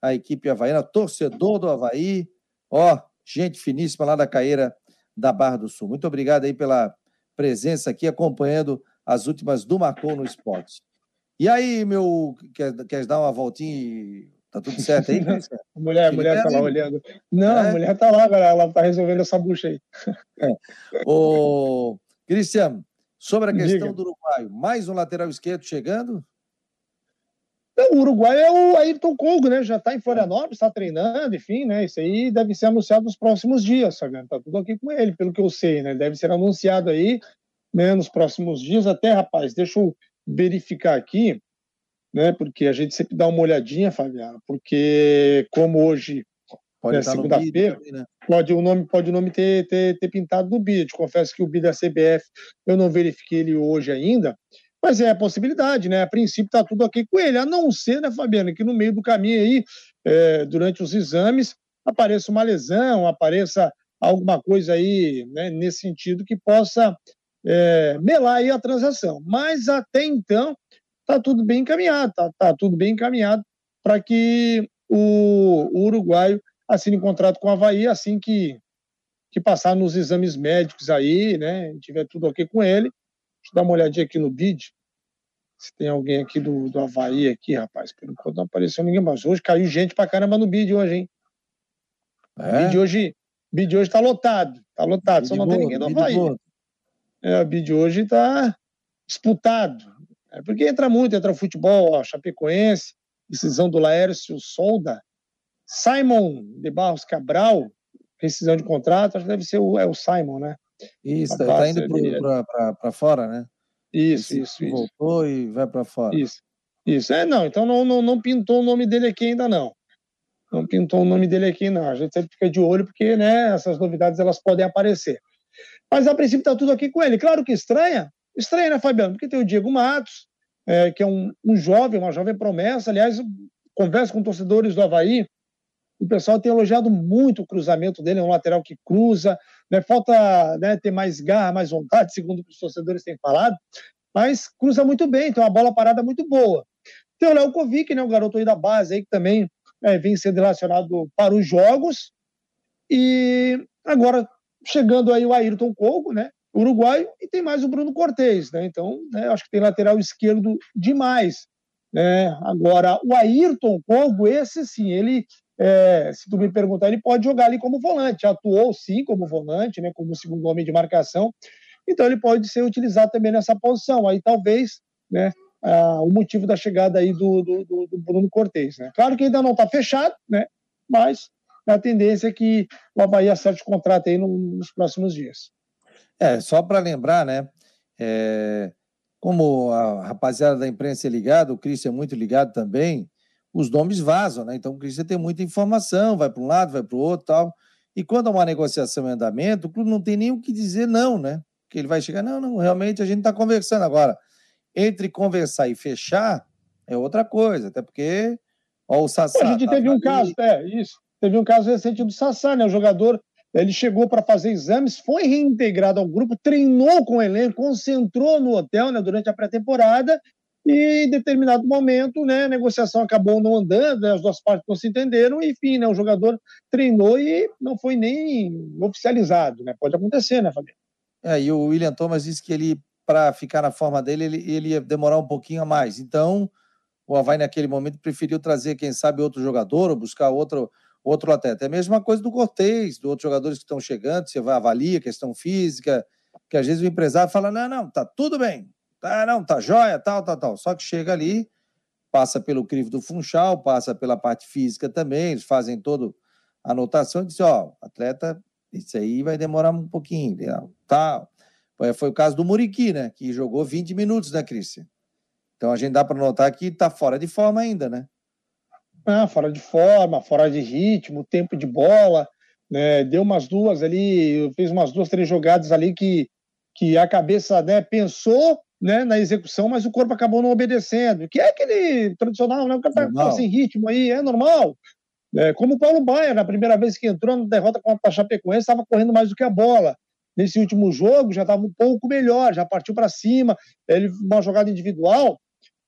a equipe havaiana, torcedor do Havaí, ó, gente finíssima lá da Caeira da Barra do Sul. Muito obrigado aí pela presença aqui, acompanhando as últimas do Marcou no Esporte. E aí, meu, quer, quer dar uma voltinha e tá tudo certo aí? mulher, a mulher tá lá olhando. Não, é? a mulher tá lá, galera, ela tá resolvendo essa bucha aí. É. Ô, Cristiano, sobre a questão Diga. do uruguaio, mais um lateral esquerdo chegando? O Uruguai é o Ayrton Kogo, né? Já está em Florianópolis, está treinando, enfim, né? Isso aí deve ser anunciado nos próximos dias, sabe? Tá tudo aqui com ele, pelo que eu sei, né? Deve ser anunciado aí, né, nos próximos dias. Até, rapaz, deixa eu verificar aqui, né? Porque a gente sempre dá uma olhadinha, Fabiano, porque como hoje pode é segunda-feira, né? pode o nome pode o nome ter, ter, ter pintado no bid. Confesso que o bid da CBF eu não verifiquei ele hoje ainda, mas é a possibilidade, né? A princípio está tudo ok com ele, a não ser, né, Fabiano, que no meio do caminho aí, é, durante os exames, apareça uma lesão, apareça alguma coisa aí, né, nesse sentido, que possa é, melar aí a transação. Mas até então, está tudo bem encaminhado, tá, tá tudo bem encaminhado para que o, o, uruguaio assine um contrato com a Havaí assim que, que passar nos exames médicos aí, né? Tiver tudo ok com ele, Deixa eu dar uma olhadinha aqui no bid. Se tem alguém aqui do, do Havaí aqui, rapaz. Por enquanto não apareceu ninguém, mas hoje caiu gente pra caramba no bid hoje, hein? É? O bid hoje, bid hoje tá lotado. Tá lotado, bid só não boa, tem ninguém do Havaí. É, o bid hoje tá disputado. É porque entra muito, entra futebol, ó, Chapecoense, decisão do Laércio Solda, Simon de Barros Cabral, rescisão de contrato, acho que deve ser o, é o Simon, né? Isso, está indo para fora, né? Isso, Esse isso, isso. Voltou e vai para fora. Isso, isso. É, não, então não, não, não pintou o nome dele aqui ainda não. Não pintou o nome dele aqui não. A gente sempre fica de olho porque, né, essas novidades elas podem aparecer. Mas a princípio está tudo aqui com ele. Claro que estranha, estranha, né, Fabiano? Porque tem o Diego Matos, é, que é um, um jovem, uma jovem promessa. Aliás, converso com torcedores do Havaí, o pessoal tem elogiado muito o cruzamento dele, é um lateral que cruza, né? falta né, ter mais garra, mais vontade, segundo os torcedores têm falado, mas cruza muito bem, tem uma bola parada muito boa. Tem o Léo Kovic, né, o garoto aí da base, aí, que também é, vem sendo relacionado para os jogos, e agora chegando aí o Ayrton Coco, né, uruguaio, e tem mais o Bruno Cortez, né, então né, acho que tem lateral esquerdo demais. Né? Agora, o Ayrton Cogo, esse sim, ele é, se tu me perguntar, ele pode jogar ali como volante. Atuou sim como volante, né, como segundo homem de marcação. Então ele pode ser utilizado também nessa posição. Aí talvez, né, ah, o motivo da chegada aí do, do, do Bruno Cortez. Né? Claro que ainda não está fechado, né, mas a tendência é que o Havaí acerte o contrato aí nos próximos dias. É, só para lembrar, né, é, como a rapaziada da imprensa é ligada, o Cristian é muito ligado também, os nomes vazam, né? Então precisa ter muita informação, vai para um lado, vai para o outro tal. E quando há uma negociação em andamento, o clube não tem nem o que dizer não, né? Que ele vai chegar, não, não, realmente a gente está conversando. Agora, entre conversar e fechar é outra coisa, até porque Ó, o Sassá. A gente tá teve um caso, é, isso. Teve um caso recente do Sassá, né? O jogador ele chegou para fazer exames, foi reintegrado ao grupo, treinou com o elenco, concentrou no hotel né, durante a pré-temporada e em determinado momento, né, a negociação acabou não andando, né, as duas partes não se entenderam, enfim, né, o jogador treinou e não foi nem oficializado, né? Pode acontecer, né, Fabiano? É, e o William Thomas disse que ele, para ficar na forma dele, ele, ele ia demorar um pouquinho a mais. Então, o Havaí, naquele momento, preferiu trazer, quem sabe, outro jogador ou buscar outro, outro atleta. É a mesma coisa do Cortez, dos outros jogadores que estão chegando, você vai avalia a questão física, que às vezes o empresário fala: não, não, tá tudo bem, tá, não, tá jóia, tal, tal, tal. Só que chega ali, passa pelo crivo do Funchal, passa pela parte física também, eles fazem toda a anotação e diz, ó, atleta, isso aí vai demorar um pouquinho, tal. Foi o caso do Muriqui, né, que jogou 20 minutos, né, Cristian? Então a gente dá para notar que tá fora de forma ainda, né? Ah, fora de forma, fora de ritmo, tempo de bola, né? Deu umas duas ali, fez umas duas, três jogadas ali que, que a cabeça né, pensou né, na execução, mas o corpo acabou não obedecendo. Que é aquele tradicional, né? O cara tá sem ritmo aí, é normal. É, como o Paulo Baia, na primeira vez que entrou na derrota contra a Chapecoense, estava correndo mais do que a bola. Nesse último jogo já estava um pouco melhor, já partiu para cima, ele uma jogada individual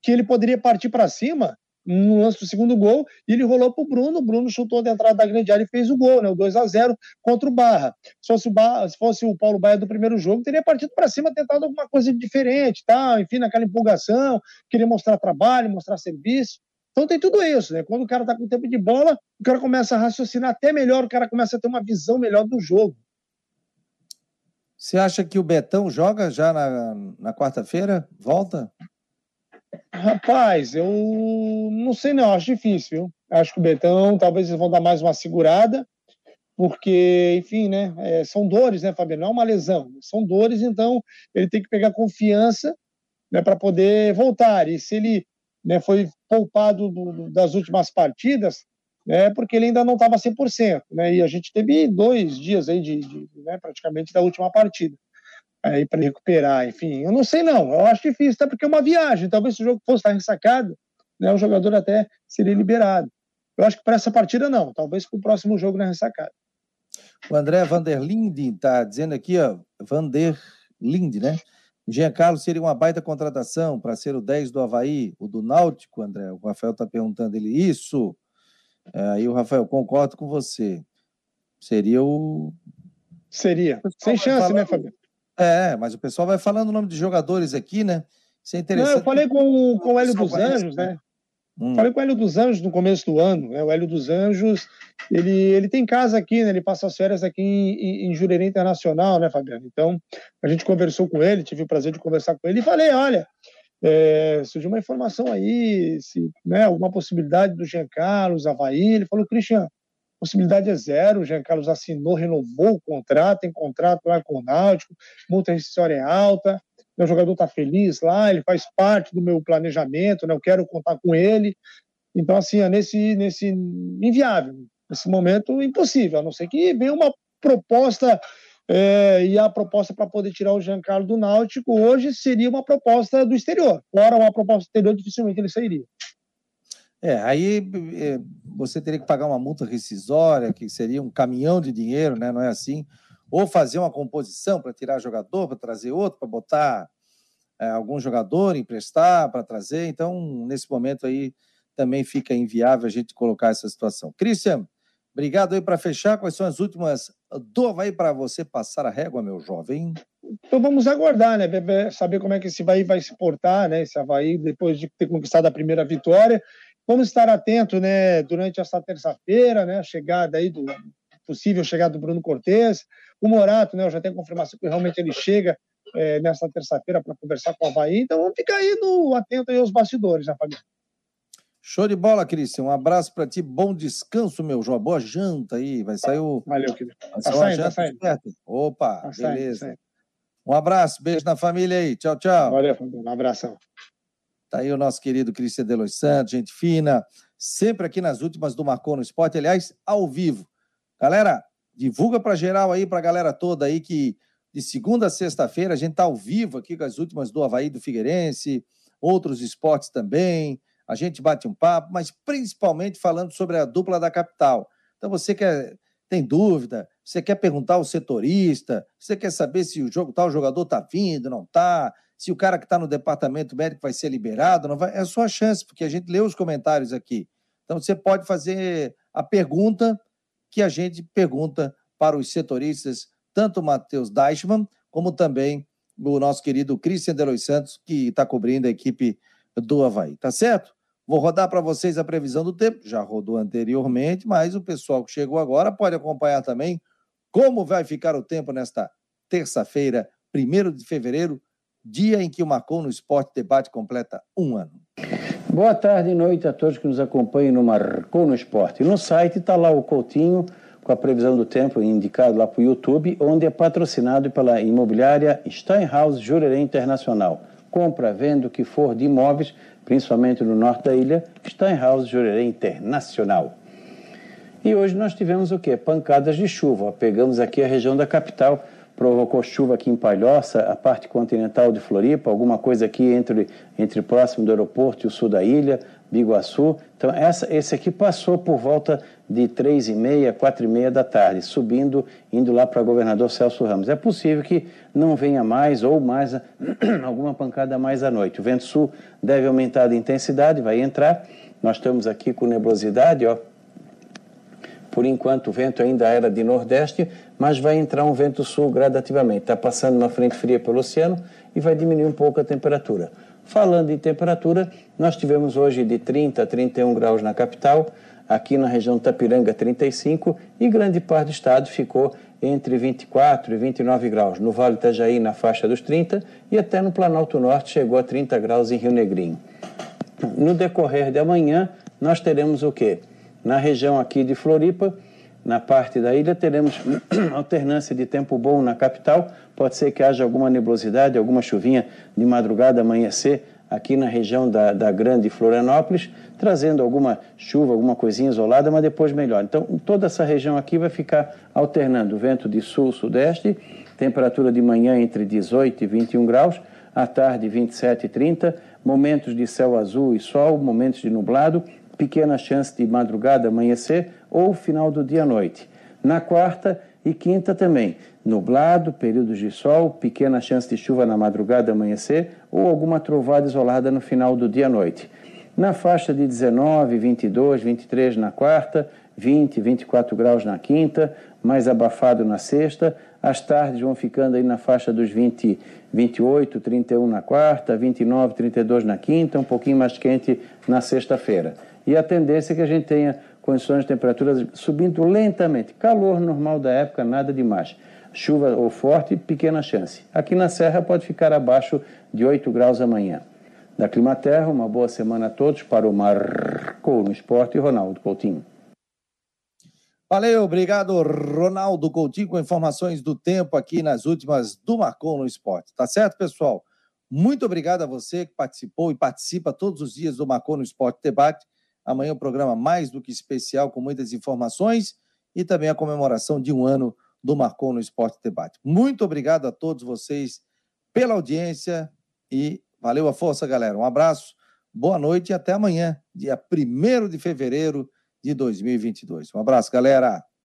que ele poderia partir para cima no lance do segundo gol, e ele rolou para o Bruno, o Bruno chutou da entrada da grande área e fez o gol, né, o 2 a 0 contra o Barra. Se fosse o, Barra, se fosse o Paulo Baia do primeiro jogo, teria partido para cima, tentado alguma coisa diferente, tá? enfim, naquela empolgação, queria mostrar trabalho, mostrar serviço. Então tem tudo isso, né? Quando o cara está com tempo de bola, o cara começa a raciocinar até melhor, o cara começa a ter uma visão melhor do jogo. Você acha que o Betão joga já na, na quarta-feira? Volta? Rapaz, eu não sei não, acho difícil, viu? Acho que o Betão, talvez eles vão dar mais uma segurada, porque, enfim, né, é, são dores, né, Fabiano? Não é uma lesão, são dores, então ele tem que pegar confiança né, para poder voltar. E se ele né, foi poupado do, das últimas partidas, é porque ele ainda não estava 100%, né? E a gente teve dois dias aí de, de né, praticamente da última partida aí para recuperar, enfim, eu não sei não, eu acho difícil, até porque é uma viagem, talvez se o jogo fosse estar ressacado, né, o jogador até seria liberado. Eu acho que para essa partida não, talvez para o próximo jogo na ressacada. O André Vanderlinde está dizendo aqui, ó, Vanderlinde, né? Jean Carlos seria uma baita contratação para ser o 10 do Havaí, o do Náutico, André. O Rafael está perguntando ele isso. É, aí o Rafael, concordo com você. Seria o. Seria. Sem chance, né, Fabio? É, mas o pessoal vai falando o nome de jogadores aqui, né? Isso é interessante. Não, eu falei com, com o Hélio dos Anjos, né? Hum. Falei com o Hélio dos Anjos no começo do ano. Né? O Hélio dos Anjos, ele, ele tem casa aqui, né? Ele passa as férias aqui em, em, Jurerê Internacional, né, Fabiano? Então, a gente conversou com ele, tive o prazer de conversar com ele e falei, olha, é, surgiu uma informação aí, se, né, alguma possibilidade do Jean Carlos, Havaí. Ele falou, Cristian, possibilidade é zero. O Jean Carlos assinou, renovou o contrato, tem contrato lá com o Náutico, multa rescisória é alta, meu jogador está feliz lá, ele faz parte do meu planejamento, né? eu quero contar com ele. Então, assim, é nesse, nesse inviável, nesse momento impossível, a não ser que venha uma proposta é, e a proposta para poder tirar o Jean Carlos do Náutico hoje seria uma proposta do exterior. Fora uma proposta do exterior, dificilmente ele sairia. É, aí é, você teria que pagar uma multa rescisória, que seria um caminhão de dinheiro, né? Não é assim? Ou fazer uma composição para tirar jogador, para trazer outro, para botar é, algum jogador, emprestar, para trazer. Então, nesse momento aí, também fica inviável a gente colocar essa situação. Christian, obrigado aí para fechar. Quais são as últimas do Havaí para você passar a régua, meu jovem? Então vamos aguardar, né? Saber como é que esse Havaí vai se portar, né? Esse Havaí, depois de ter conquistado a primeira vitória. Vamos estar atento, né, durante essa terça-feira, né, a chegada aí do possível chegada do Bruno Cortes, o Morato, né, eu já tenho confirmação que realmente ele chega é, nessa terça-feira para conversar com o Havaí, então vamos ficar aí no atento aí aos bastidores, né, Fabiano? Show de bola, Cristian. Um abraço para ti, bom descanso, meu João. Boa janta aí. Vai sair o. Valeu, querido. Vai tá saindo, tá saindo. Opa, tá beleza. Saindo, um abraço, beijo na família aí. Tchau, tchau. Valeu, Fabiano. Um abração. Tá aí o nosso querido Cristian de Los Santos, gente fina, sempre aqui nas últimas do Marcou no Esporte, aliás, ao vivo. Galera, divulga para geral aí, para a galera toda aí que de segunda a sexta-feira a gente tá ao vivo aqui com as últimas do Havaí do Figueirense, outros esportes também. a gente bate um papo, mas principalmente falando sobre a dupla da capital. Então, você quer tem dúvida, você quer perguntar ao setorista, você quer saber se o jogo, tal jogador está vindo, não está, se o cara que está no departamento médico vai ser liberado, não vai, é sua chance, porque a gente lê os comentários aqui. Então, você pode fazer a pergunta que a gente pergunta para os setoristas, tanto o Matheus Deichmann, como também o nosso querido Christian Delois Santos, que está cobrindo a equipe do Havaí. Tá certo? Vou rodar para vocês a previsão do tempo, já rodou anteriormente, mas o pessoal que chegou agora pode acompanhar também como vai ficar o tempo nesta terça-feira, 1 de fevereiro, dia em que o Marcou no Esporte Debate completa um ano. Boa tarde e noite a todos que nos acompanham no Marcou no Esporte. No site está lá o Coutinho com a previsão do tempo indicado lá para o YouTube, onde é patrocinado pela imobiliária Steinhaus Jurerê Internacional. Compra, venda o que for de imóveis principalmente no norte da ilha, Steinhaus Jurerê Internacional. E hoje nós tivemos o quê? Pancadas de chuva. Pegamos aqui a região da capital, provocou chuva aqui em Palhoça, a parte continental de Floripa, alguma coisa aqui entre, entre próximo do aeroporto e o sul da ilha, Biguaçu. Então, essa, esse aqui passou por volta de três e meia, quatro e meia da tarde, subindo, indo lá para governador Celso Ramos. É possível que não venha mais ou mais alguma pancada mais à noite. O vento sul deve aumentar de intensidade, vai entrar. Nós estamos aqui com nebulosidade, ó. Por enquanto o vento ainda era de nordeste, mas vai entrar um vento sul gradativamente. Está passando uma frente fria pelo oceano e vai diminuir um pouco a temperatura. Falando em temperatura, nós tivemos hoje de 30 a 31 graus na capital, aqui na região Tapiranga 35 e grande parte do estado ficou entre 24 e 29 graus. No Vale Itajaí na faixa dos 30 e até no Planalto Norte chegou a 30 graus em Rio Negrinho. No decorrer de amanhã nós teremos o quê? Na região aqui de Floripa, na parte da ilha, teremos alternância de tempo bom na capital. Pode ser que haja alguma nebulosidade, alguma chuvinha de madrugada, amanhecer aqui na região da, da Grande Florianópolis, trazendo alguma chuva, alguma coisinha isolada, mas depois melhor. Então, toda essa região aqui vai ficar alternando vento de sul-sudeste, temperatura de manhã entre 18 e 21 graus, à tarde 27 e 30, momentos de céu azul e sol, momentos de nublado, pequena chance de madrugada amanhecer ou final do dia à noite. Na quarta e quinta também, nublado, períodos de sol, pequena chance de chuva na madrugada amanhecer ou alguma trovada isolada no final do dia à noite. Na faixa de 19, 22, 23 na quarta, 20, 24 graus na quinta, mais abafado na sexta. As tardes vão ficando aí na faixa dos 20, 28, 31 na quarta, 29, 32 na quinta, um pouquinho mais quente na sexta-feira. E a tendência é que a gente tenha condições de temperaturas subindo lentamente. Calor normal da época, nada demais. Chuva ou forte, pequena chance. Aqui na Serra pode ficar abaixo de 8 graus amanhã. Da Climaterra, uma boa semana a todos para o Marcou no Esporte e Ronaldo Coutinho. Valeu, obrigado, Ronaldo Coutinho, com informações do tempo aqui nas últimas do Marcou no Esporte. Tá certo, pessoal? Muito obrigado a você que participou e participa todos os dias do Marcou no Esporte Debate. Amanhã o um programa mais do que especial, com muitas informações e também a comemoração de um ano do Marcou no Esporte Debate. Muito obrigado a todos vocês pela audiência e valeu a força, galera. Um abraço, boa noite e até amanhã, dia 1 de fevereiro de 2022. Um abraço, galera.